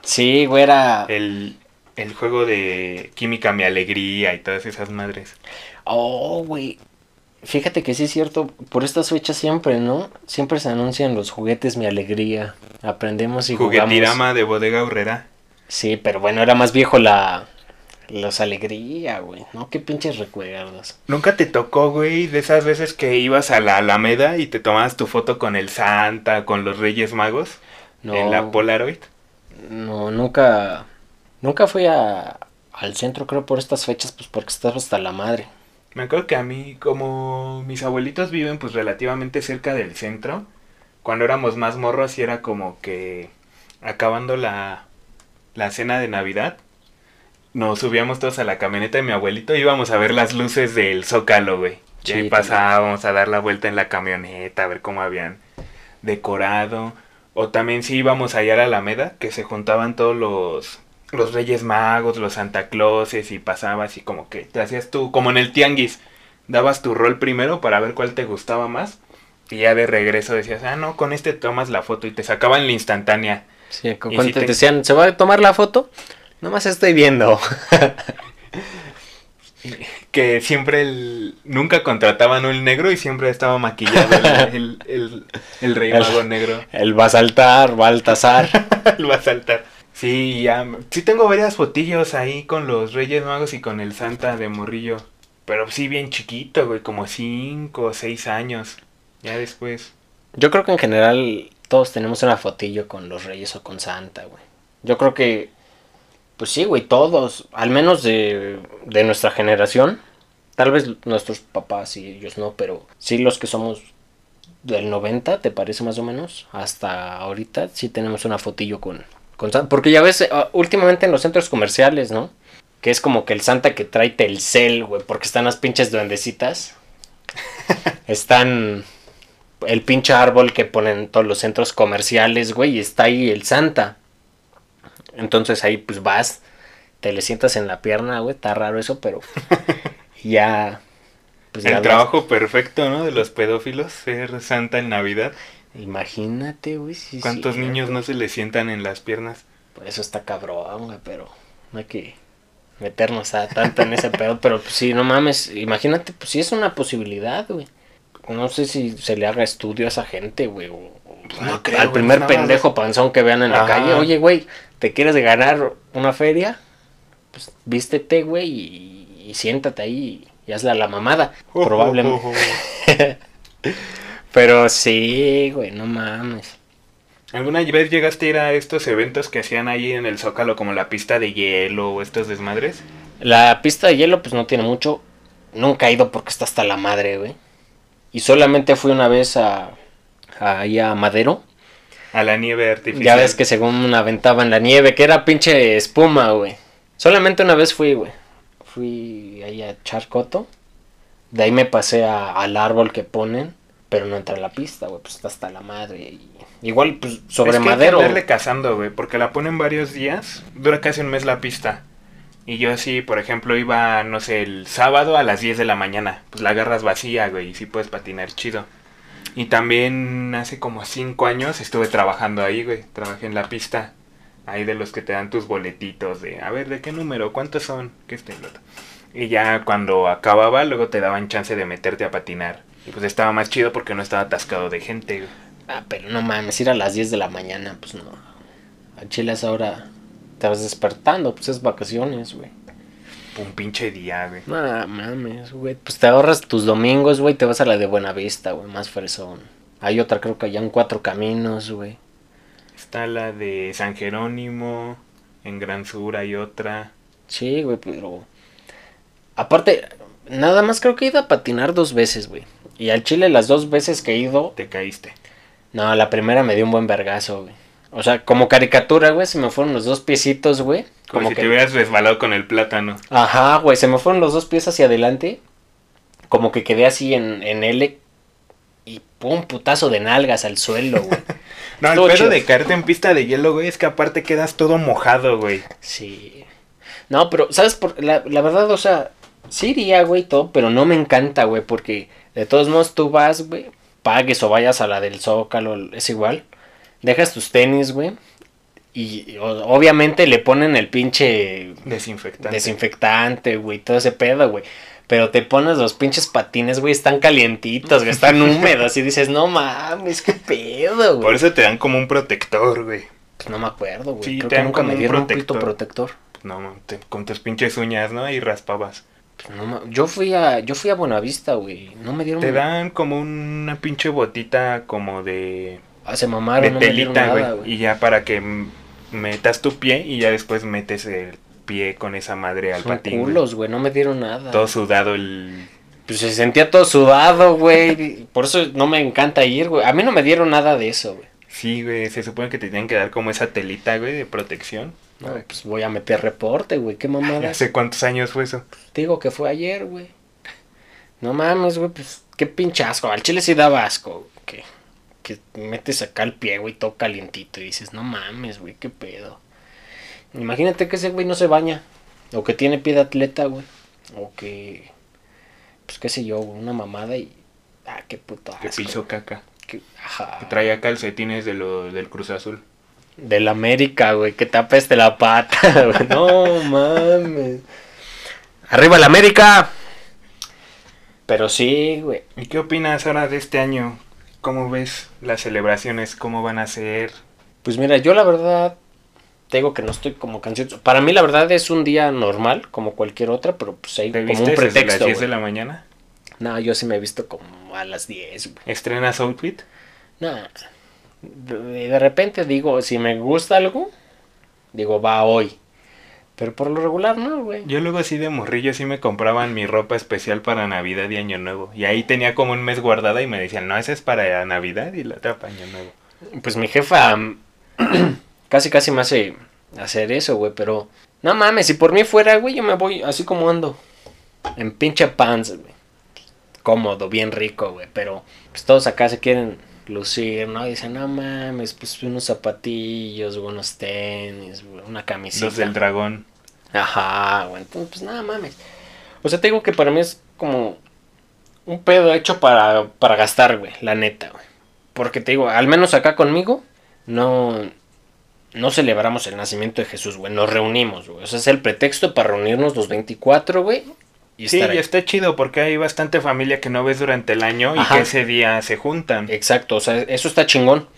Speaker 2: Sí, güey, era.
Speaker 1: El, el juego de Química Mi Alegría y todas esas madres.
Speaker 2: Oh, güey. Fíjate que sí es cierto, por estas fechas siempre, ¿no? Siempre se anuncian los juguetes Mi Alegría. Aprendemos y jugamos.
Speaker 1: Juguetirama de Bodega Urrera.
Speaker 2: Sí, pero bueno, era más viejo la... Los Alegría, güey. ¿No? Qué pinches recuerdos.
Speaker 1: ¿Nunca te tocó, güey, de esas veces que ibas a la Alameda y te tomabas tu foto con el Santa, con los Reyes Magos?
Speaker 2: No,
Speaker 1: En la Polaroid.
Speaker 2: no, nunca... Nunca fui a, al centro, creo, por estas fechas, pues porque estaba hasta la madre.
Speaker 1: Me acuerdo que a mí, como mis abuelitos viven pues relativamente cerca del centro, cuando éramos más morros y era como que acabando la, la cena de Navidad, nos subíamos todos a la camioneta de mi abuelito y íbamos a ver las luces del Zócalo, güey. Y
Speaker 2: Sí,
Speaker 1: ahí pasábamos a dar la vuelta en la camioneta, a ver cómo habían decorado. O también si íbamos allá a la Alameda, que se juntaban todos los, los Reyes Magos, los Santa Clauses y pasabas y como que te hacías tú, como en el Tianguis, dabas tu rol primero para ver cuál te gustaba más. Y ya de regreso decías, ah, no, con este tomas la foto y te sacaban la instantánea.
Speaker 2: Sí,
Speaker 1: Y
Speaker 2: cuando
Speaker 1: si
Speaker 2: te
Speaker 1: te-
Speaker 2: decían, ¿se va a tomar la foto? Nomás estoy viendo.
Speaker 1: Que siempre el, nunca contrataban un negro y siempre estaba maquillado el, el, el- el rey
Speaker 2: El-
Speaker 1: mago negro.
Speaker 2: Él va a saltar, va a alzar.
Speaker 1: Lo va a saltar. Sí, ya. Sí tengo varias fotillos ahí con los Reyes Magos y con el Santa de Morrillo. Pero sí bien chiquito, güey, como 5 o 6 años. Ya después.
Speaker 2: Yo creo que en general todos tenemos una fotillo con los reyes o con Santa, güey. Yo creo que, pues sí, güey, todos, al menos de, de nuestra generación. Tal vez nuestros papás y ellos no, pero sí los que somos del 90, ¿te parece más o menos? Hasta ahorita sí tenemos una fotillo con, con Santa. Porque ya ves, eh, últimamente en los centros comerciales, ¿no? Que es como que el Santa que trae Telcel, güey, porque están las pinches duendecitas. Están el pinche árbol que ponen en todos los centros comerciales, güey, y está ahí el Santa. Entonces ahí pues vas, te le sientas en la pierna, güey, está raro eso, pero ya... Pues ya
Speaker 1: el
Speaker 2: vas-
Speaker 1: trabajo perfecto, ¿no? De los pedófilos, ser Santa en Navidad.
Speaker 2: Imagínate, güey. sí,
Speaker 1: ¿Cuántos
Speaker 2: sí,
Speaker 1: niños no se le sientan en las piernas?
Speaker 2: Pues eso está cabrón, güey, pero no hay que meternos a tanto en ese pedo, pero pues sí, no mames, imagínate, pues sí es una posibilidad, güey. No sé si se le haga estudio a esa gente, güey, o,
Speaker 1: Pues no
Speaker 2: al-
Speaker 1: creo,
Speaker 2: al primer
Speaker 1: más.
Speaker 2: pendejo panzón que vean en la calle, oye, güey, ¿te quieres ganar una feria? Pues vístete, güey, y, y siéntate ahí y hazla la mamada. Probablemente. Pero sí, güey, no mames.
Speaker 1: ¿Alguna vez llegaste a ir a estos eventos que hacían ahí en el Zócalo, como la pista de hielo o estos desmadres?
Speaker 2: La pista de hielo, pues no tiene mucho. Nunca he ido porque está hasta la madre, güey. Y solamente fui una vez a, a, ahí a Madero.
Speaker 1: A la nieve artificial.
Speaker 2: Ya ves que según aventaban la nieve, que era pinche espuma, güey. Solamente una vez fui, güey. Fui ahí a Charcoto. De ahí me pasé a- al árbol que ponen. Pero no entré a la pista, güey. Pues está hasta la madre. y- igual, pues sobre
Speaker 1: es que
Speaker 2: madero.
Speaker 1: Hay que cazando, güey, porque la ponen varios días. Dura casi un mes la pista. Y yo sí, por ejemplo, iba, no sé, el sábado a las 10 de la mañana. Pues la agarras vacía, güey, y sí puedes patinar chido. Y también hace como 5 años estuve trabajando ahí, güey. Trabajé en la pista. Ahí de los que te dan tus boletitos de, a ver, ¿de qué número? ¿Cuántos son? ¿Qué este y ya cuando acababa, luego te daban chance de meterte a patinar. Y pues estaba más chido porque no estaba atascado de gente, güey.
Speaker 2: Ah, pero no mames, ir a las 10 de la mañana, pues no. A Chile a esa hora te vas despertando, pues es vacaciones, güey.
Speaker 1: Un pinche día, güey.
Speaker 2: No mames, güey. Pues te ahorras tus domingos, güey, te vas a la de Buenavista, güey, más fresón. Hay otra, creo que allá en Cuatro Caminos, güey.
Speaker 1: Está la de San Jerónimo, en Gran Sur hay otra.
Speaker 2: Sí, güey, pero... Aparte, nada más creo que he ido a patinar dos veces, güey. Y al Chile las dos veces que he ido...
Speaker 1: Te caíste.
Speaker 2: No, la primera me dio un buen vergazo, güey. O sea, como caricatura, güey, se me fueron los dos piecitos, güey.
Speaker 1: Como,
Speaker 2: Como
Speaker 1: si
Speaker 2: que...
Speaker 1: te hubieras resbalado con el plátano.
Speaker 2: Ajá, güey, se me fueron los dos pies hacia adelante. Como que quedé así en, en L. Y pum, putazo de nalgas al suelo, güey.
Speaker 1: No, el pedo de caerte en pista de hielo, güey, es que aparte quedas todo mojado, güey.
Speaker 2: Sí. No, pero, ¿sabes? Por, la, la verdad, o sea, sí iría, güey, todo, pero no me encanta, güey, porque de todos modos tú vas, güey, pagues o vayas a la del Zócalo, es igual. Dejas tus tenis, güey. Y obviamente le ponen el pinche
Speaker 1: Desinfectante.
Speaker 2: desinfectante, güey, todo ese pedo, güey. Pero te pones los pinches patines, güey, están calientitos, güey, están húmedos y dices, no mames, qué pedo,
Speaker 1: Por
Speaker 2: güey.
Speaker 1: eso te dan como un protector, güey.
Speaker 2: Pues no me acuerdo, güey.
Speaker 1: Sí,
Speaker 2: Creo
Speaker 1: te
Speaker 2: que
Speaker 1: dan
Speaker 2: nunca
Speaker 1: como
Speaker 2: me
Speaker 1: un
Speaker 2: dieron un
Speaker 1: protector.
Speaker 2: protector.
Speaker 1: No, te- con tus pinches uñas, ¿no? Y raspabas.
Speaker 2: Pues no yo fui a yo fui a Buenavista, güey. No me dieron
Speaker 1: Te dan como una pinche botita como de,
Speaker 2: Ah, se
Speaker 1: de
Speaker 2: mamaron, no me dieron
Speaker 1: telita, güey.
Speaker 2: güey.
Speaker 1: Y ya para que metas tu pie y ya después metes el pie con esa madre al
Speaker 2: Son
Speaker 1: patín. güey.
Speaker 2: culos, güey, no me dieron nada.
Speaker 1: Todo sudado el...
Speaker 2: Pues se sentía todo sudado, güey. Por eso no me encanta ir, güey. A mí no me dieron nada de eso, güey.
Speaker 1: Sí, güey, se supone que te tienen que dar como esa telita, güey, de protección.
Speaker 2: No, pues voy a meter reporte, güey. Qué mamada.
Speaker 1: ¿Hace cuántos años fue eso?
Speaker 2: Te digo que fue ayer, güey. No mames, güey, pues qué pinche asco. Al chile sí daba asco. Que, que metes acá el pie, güey, todo calientito. Y dices, no mames, güey, qué pedo. Imagínate que ese güey no se baña. O que tiene pie de atleta, güey. O que, pues qué sé yo, güey, una mamada y... Ah, qué puto asco.
Speaker 1: Que pisó caca.
Speaker 2: Que- ajá.
Speaker 1: Que traía calcetines de lo, del Cruz Azul.
Speaker 2: Del América, güey, que te apeste la pata, güey. No mames. ¡Arriba el América! Pero sí, güey.
Speaker 1: ¿Y qué opinas ahora de este año? ¿Cómo ves las celebraciones? ¿Cómo van a ser?
Speaker 2: Pues mira, yo la verdad te digo que no estoy como canción. Para mí la verdad es un día normal, como cualquier otra, pero pues hay
Speaker 1: ¿Te
Speaker 2: como un
Speaker 1: viste desde las
Speaker 2: pretexto.
Speaker 1: 10 de la mañana?
Speaker 2: No, yo sí me he visto como a las 10, güey.
Speaker 1: ¿Estrenas outfit?
Speaker 2: No. De, de repente digo, si me gusta algo, digo, va hoy. Pero por lo regular no, güey.
Speaker 1: Yo luego así de morrillo sí me compraban mi ropa especial para Navidad y Año Nuevo. Y ahí tenía como un mes guardada y me decían, no, esa es para Navidad y la otra para Año Nuevo.
Speaker 2: Pues mi jefa casi casi me hace hacer eso, güey, pero no mames, si por mí fuera, güey, yo me voy así como ando. En pinche pants, güey. Cómodo, bien rico, güey, pero pues todos acá se quieren lucir, ¿no? Dicen, no mames, pues unos zapatillos, unos tenis, una camiseta.
Speaker 1: Los del dragón.
Speaker 2: Ajá, güey, entonces pues nada mames. O sea, te digo que para mí es como un pedo hecho para, para gastar, güey, la neta, güey. Porque te digo, al menos acá conmigo, no, no celebramos el nacimiento de Jesús, güey. Nos reunimos, güey. O sea, es el pretexto para reunirnos los 24, güey. Y
Speaker 1: Sí, y está chido porque hay bastante familia que no ves durante el año y que ese día se juntan.
Speaker 2: Exacto, o sea, eso está chingón.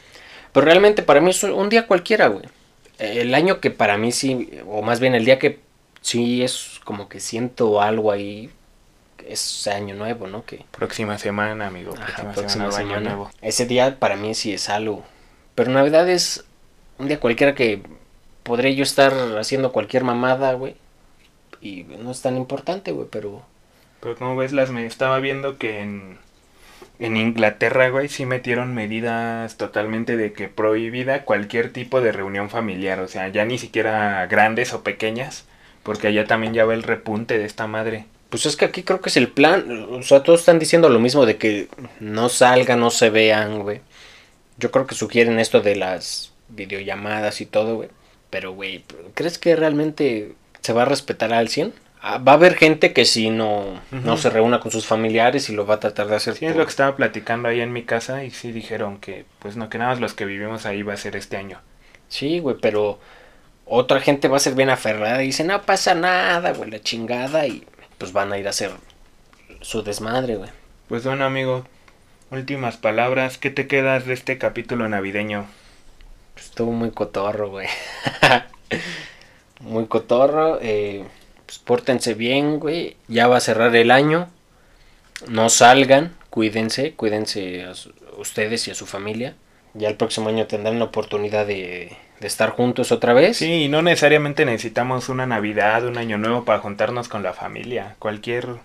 Speaker 2: Pero realmente para mí es un día cualquiera, güey. El año que para mí sí, o más bien el día que sí es como que siento algo ahí, es año nuevo, ¿no? Que
Speaker 1: próxima semana, amigo, próxima,
Speaker 2: semana, año nuevo. Ese día para mí sí es algo. Pero Navidad es un día cualquiera que podré yo estar haciendo cualquier mamada, güey. Y no es tan importante, güey, pero
Speaker 1: pero como ves, las me estaba viendo que en en Inglaterra, güey, sí metieron medidas totalmente de que prohibida cualquier tipo de reunión familiar, o sea, ya ni siquiera grandes o pequeñas, porque allá también ya va el repunte de esta madre.
Speaker 2: Pues es que aquí creo que es el plan, o sea, todos están diciendo lo mismo de que no salgan, no se vean, güey. Yo creo que sugieren esto de las videollamadas y todo, güey. Pero, güey, ¿crees que realmente se va a respetar al 100? Ah, va a haber gente que si no, no se reúna con sus familiares y lo va a tratar de hacer.
Speaker 1: Sí, es lo que estaba platicando ahí en mi casa y sí dijeron que, pues no, que nada más los que vivimos ahí va a ser este año.
Speaker 2: Sí, güey, pero otra gente va a ser bien aferrada y dice, no pasa nada, güey, la chingada y pues van a ir a hacer su desmadre, güey.
Speaker 1: Pues bueno, amigo, últimas palabras, ¿qué te quedas de este capítulo navideño?
Speaker 2: Pues estuvo muy cotorro, güey. muy cotorro, eh pues pórtense bien, güey. Ya va a cerrar el año. No salgan, cuídense, cuídense a ustedes y a su familia. Ya el próximo año tendrán la oportunidad de, estar juntos otra vez.
Speaker 1: Sí, y no necesariamente necesitamos una Navidad, un año nuevo para juntarnos con la familia. Cualquier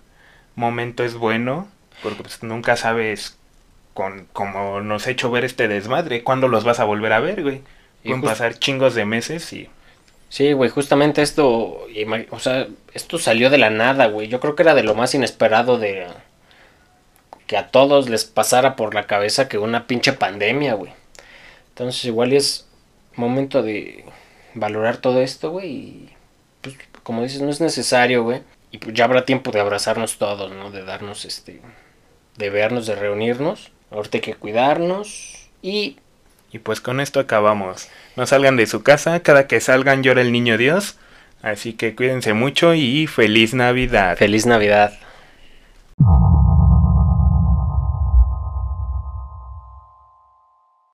Speaker 1: momento es bueno, porque pues, nunca sabes con como nos ha hecho ver este desmadre, cuándo los vas a volver a ver, güey. Pueden pasar chingos de meses y
Speaker 2: Sí, güey, justamente esto, o sea, esto salió de la nada, güey. Yo creo que era de lo más inesperado de que a todos les pasara por la cabeza que una pinche pandemia, güey. Entonces igual es momento de valorar todo esto, güey. Y pues, como dices, no es necesario, güey. Y pues ya habrá tiempo de abrazarnos todos, ¿no? De darnos, este, de vernos, de reunirnos. Ahorita hay que cuidarnos y
Speaker 1: y pues con esto acabamos. No salgan de su casa, cada que salgan llora el niño Dios. Así que cuídense mucho y feliz Navidad.
Speaker 2: Feliz Navidad.